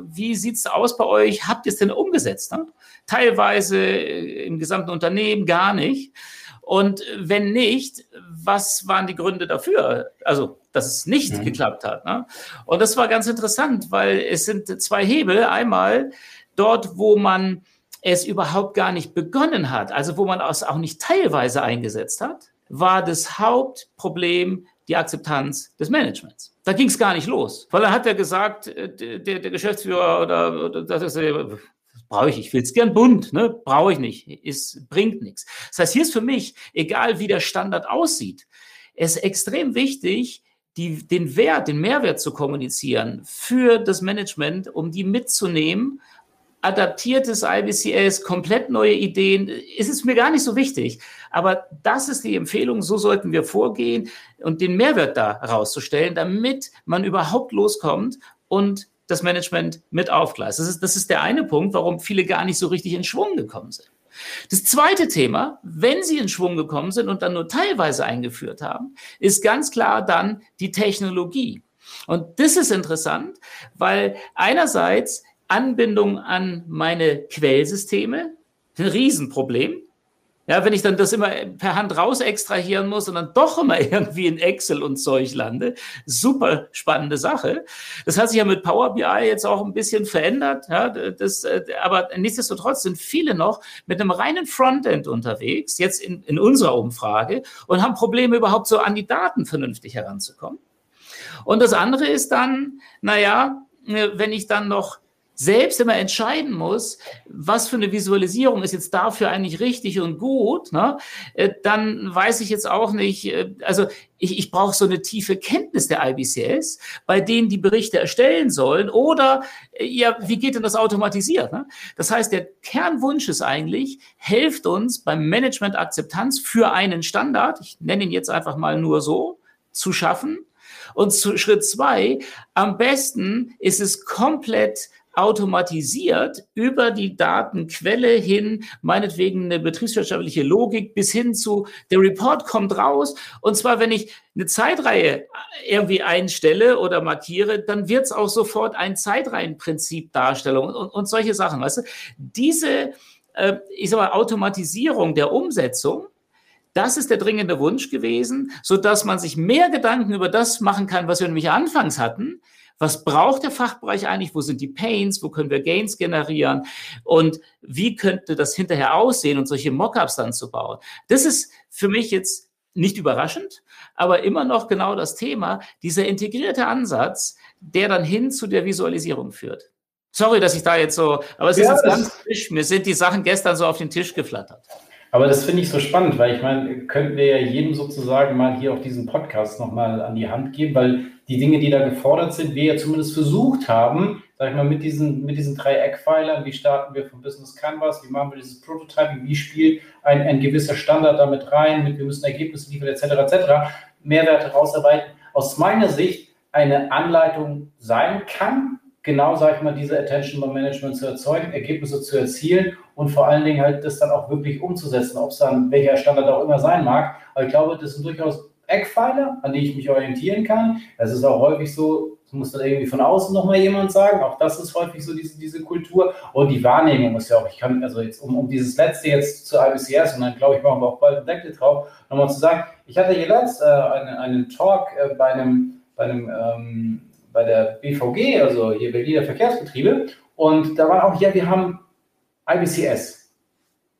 [SPEAKER 3] wie sieht es aus bei euch? Habt ihr es denn umgesetzt? Ne? Teilweise äh, im gesamten Unternehmen gar nicht. Und wenn nicht, was waren die Gründe dafür? Also, dass es nicht mhm. geklappt hat. Ne? Und das war ganz interessant, weil es sind zwei Hebel. Einmal dort, wo man es überhaupt gar nicht begonnen hat, also wo man es auch nicht teilweise eingesetzt hat, war das Hauptproblem die Akzeptanz des Managements. Da ging es gar nicht los, weil er hat ja gesagt, äh, der, der Geschäftsführer oder, oder das ist, das brauche ich, ich will es gern bunt, ne? brauche ich nicht, es bringt nichts. Das heißt, hier ist für mich, egal wie der Standard aussieht, es extrem wichtig, die, den Wert, den Mehrwert zu kommunizieren für das Management, um die mitzunehmen adaptiertes IBCS, komplett neue Ideen, ist es mir gar nicht so wichtig. Aber das ist die Empfehlung, so sollten wir vorgehen und den Mehrwert da rauszustellen, damit man überhaupt loskommt und das Management mit aufgleist. Das ist, das ist der eine Punkt, warum viele gar nicht so richtig in Schwung gekommen sind. Das zweite Thema, wenn sie in Schwung gekommen sind und dann nur teilweise eingeführt haben, ist ganz klar dann die Technologie. Und das ist interessant, weil einerseits Anbindung an meine Quellsysteme, ein Riesenproblem. Ja, wenn ich dann das immer per Hand raus extrahieren muss und dann doch immer irgendwie in Excel und Zeug lande. Super spannende Sache. Das hat sich ja mit Power BI jetzt auch ein bisschen verändert. Ja, das, aber nichtsdestotrotz sind viele noch mit einem reinen Frontend unterwegs, jetzt in, in unserer Umfrage, und haben Probleme überhaupt so an die Daten vernünftig heranzukommen. Und das andere ist dann, naja, wenn ich dann noch selbst immer entscheiden muss, was für eine Visualisierung ist jetzt dafür eigentlich richtig und gut, ne, äh, dann weiß ich jetzt auch nicht, äh, also ich, ich brauche so eine tiefe Kenntnis der IBCS, bei denen die Berichte erstellen sollen oder äh, ja, wie geht denn das automatisiert? Ne? Das heißt, der Kernwunsch ist eigentlich, helft uns beim Management Akzeptanz für einen Standard, ich nenne ihn jetzt einfach mal nur so, zu schaffen. Und zu Schritt zwei, am besten ist es komplett automatisiert über die Datenquelle hin, meinetwegen eine betriebswirtschaftliche Logik bis hin zu, der Report kommt raus. Und zwar, wenn ich eine Zeitreihe irgendwie einstelle oder markiere, dann wird es auch sofort ein Zeitreihenprinzip darstellen und, und, solche Sachen. Weißt du? Diese, äh, ich sag mal, Automatisierung der Umsetzung, das ist der dringende Wunsch gewesen, so dass man sich mehr Gedanken über das machen kann, was wir nämlich anfangs hatten, was braucht der Fachbereich eigentlich? Wo sind die Pains? Wo können wir Gains generieren? Und wie könnte das hinterher aussehen und solche Mockups dann zu bauen? Das ist für mich jetzt nicht überraschend, aber immer noch genau das Thema, dieser integrierte Ansatz, der dann hin zu der Visualisierung führt. Sorry, dass ich da jetzt so, aber es ja, ist jetzt ganz frisch. Mir sind die Sachen gestern so auf den Tisch geflattert.
[SPEAKER 2] Aber das finde ich so spannend, weil ich meine, könnten wir ja jedem sozusagen mal hier auf diesem Podcast nochmal an die Hand geben, weil die Dinge, die da gefordert sind, wir ja zumindest versucht haben, sag ich mal, mit diesen, mit diesen drei Eckpfeilern, wie starten wir vom Business Canvas, wie machen wir dieses Prototyping, wie spielt ein, ein gewisser Standard damit rein, mit, wir müssen Ergebnisse liefern, etc., etc., Mehrwerte rausarbeiten. Aus meiner Sicht eine Anleitung sein kann, genau, sag ich mal, diese Attention Management zu erzeugen, Ergebnisse zu erzielen und vor allen Dingen halt das dann auch wirklich umzusetzen, ob es dann welcher Standard auch immer sein mag. Aber ich glaube, das sind durchaus Eckpfeiler, an die ich mich orientieren kann. Es ist auch häufig so, es muss dann irgendwie von außen nochmal jemand sagen. Auch das ist häufig so diese, diese Kultur. Und die Wahrnehmung ist ja auch, ich kann, also jetzt, um, um dieses letzte jetzt zu IBCS, und dann glaube ich, machen wir auch bald einen Deckel drauf, nochmal zu sagen, ich hatte hier letzt äh, einen, einen Talk äh, bei einem, bei einem, ähm, bei der BVG, also hier Berliner Verkehrsbetriebe, und da war auch, ja, wir haben IBCS.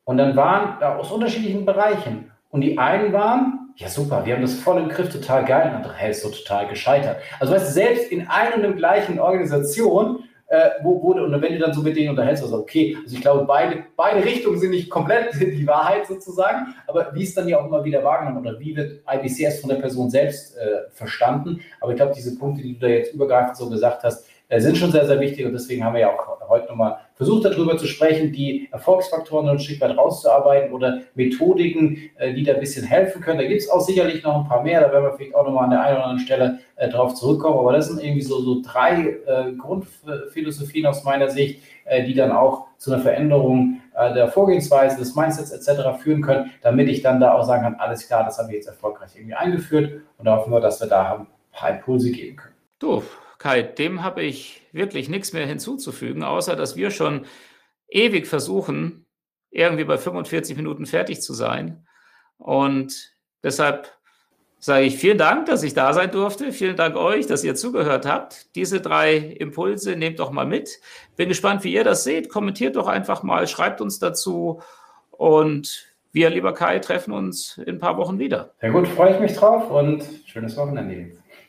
[SPEAKER 2] Und dann waren ja, aus unterschiedlichen Bereichen. Und die einen waren, ja super, wir haben das voll im Griff, total geil. Und andere, hey, ist so total gescheitert. Also weißt du, selbst in einer und der gleichen Organisation, äh, wo wurde, und wenn du dann so mit denen unterhältst, also okay, also ich glaube, beide, beide Richtungen sind nicht komplett die Wahrheit sozusagen, aber wie ist dann ja auch immer wieder wahrgenommen oder wie wird IBCS von der Person selbst äh, verstanden? Aber ich glaube, diese Punkte, die du da jetzt übergreifend so gesagt hast, äh, sind schon sehr, sehr wichtig und deswegen haben wir ja auch heute nochmal versucht, darüber zu sprechen, die Erfolgsfaktoren ein Stück weit rauszuarbeiten oder Methodiken, äh, die da ein bisschen helfen können. Da gibt es auch sicherlich noch ein paar mehr, da werden wir vielleicht auch nochmal an der einen oder anderen Stelle äh, drauf zurückkommen, aber das sind irgendwie so, so drei äh, Grundphilosophien aus meiner Sicht, äh, die dann auch zu einer Veränderung äh, der Vorgehensweise, des Mindsets etc. führen können, damit ich dann da auch sagen kann, alles klar, das haben wir jetzt erfolgreich irgendwie eingeführt und da hoffen wir, dass wir da ein paar Impulse geben können.
[SPEAKER 3] Doof. Kai, dem habe ich wirklich nichts mehr hinzuzufügen, außer dass wir schon ewig versuchen, irgendwie bei 45 Minuten fertig zu sein. Und deshalb sage ich vielen Dank, dass ich da sein durfte. Vielen Dank euch, dass ihr zugehört habt. Diese drei Impulse nehmt doch mal mit. Bin gespannt, wie ihr das seht. Kommentiert doch einfach mal, schreibt uns dazu. Und wir, lieber Kai, treffen uns in ein paar Wochen wieder.
[SPEAKER 2] Sehr gut, freue ich mich drauf und schönes Wochenende.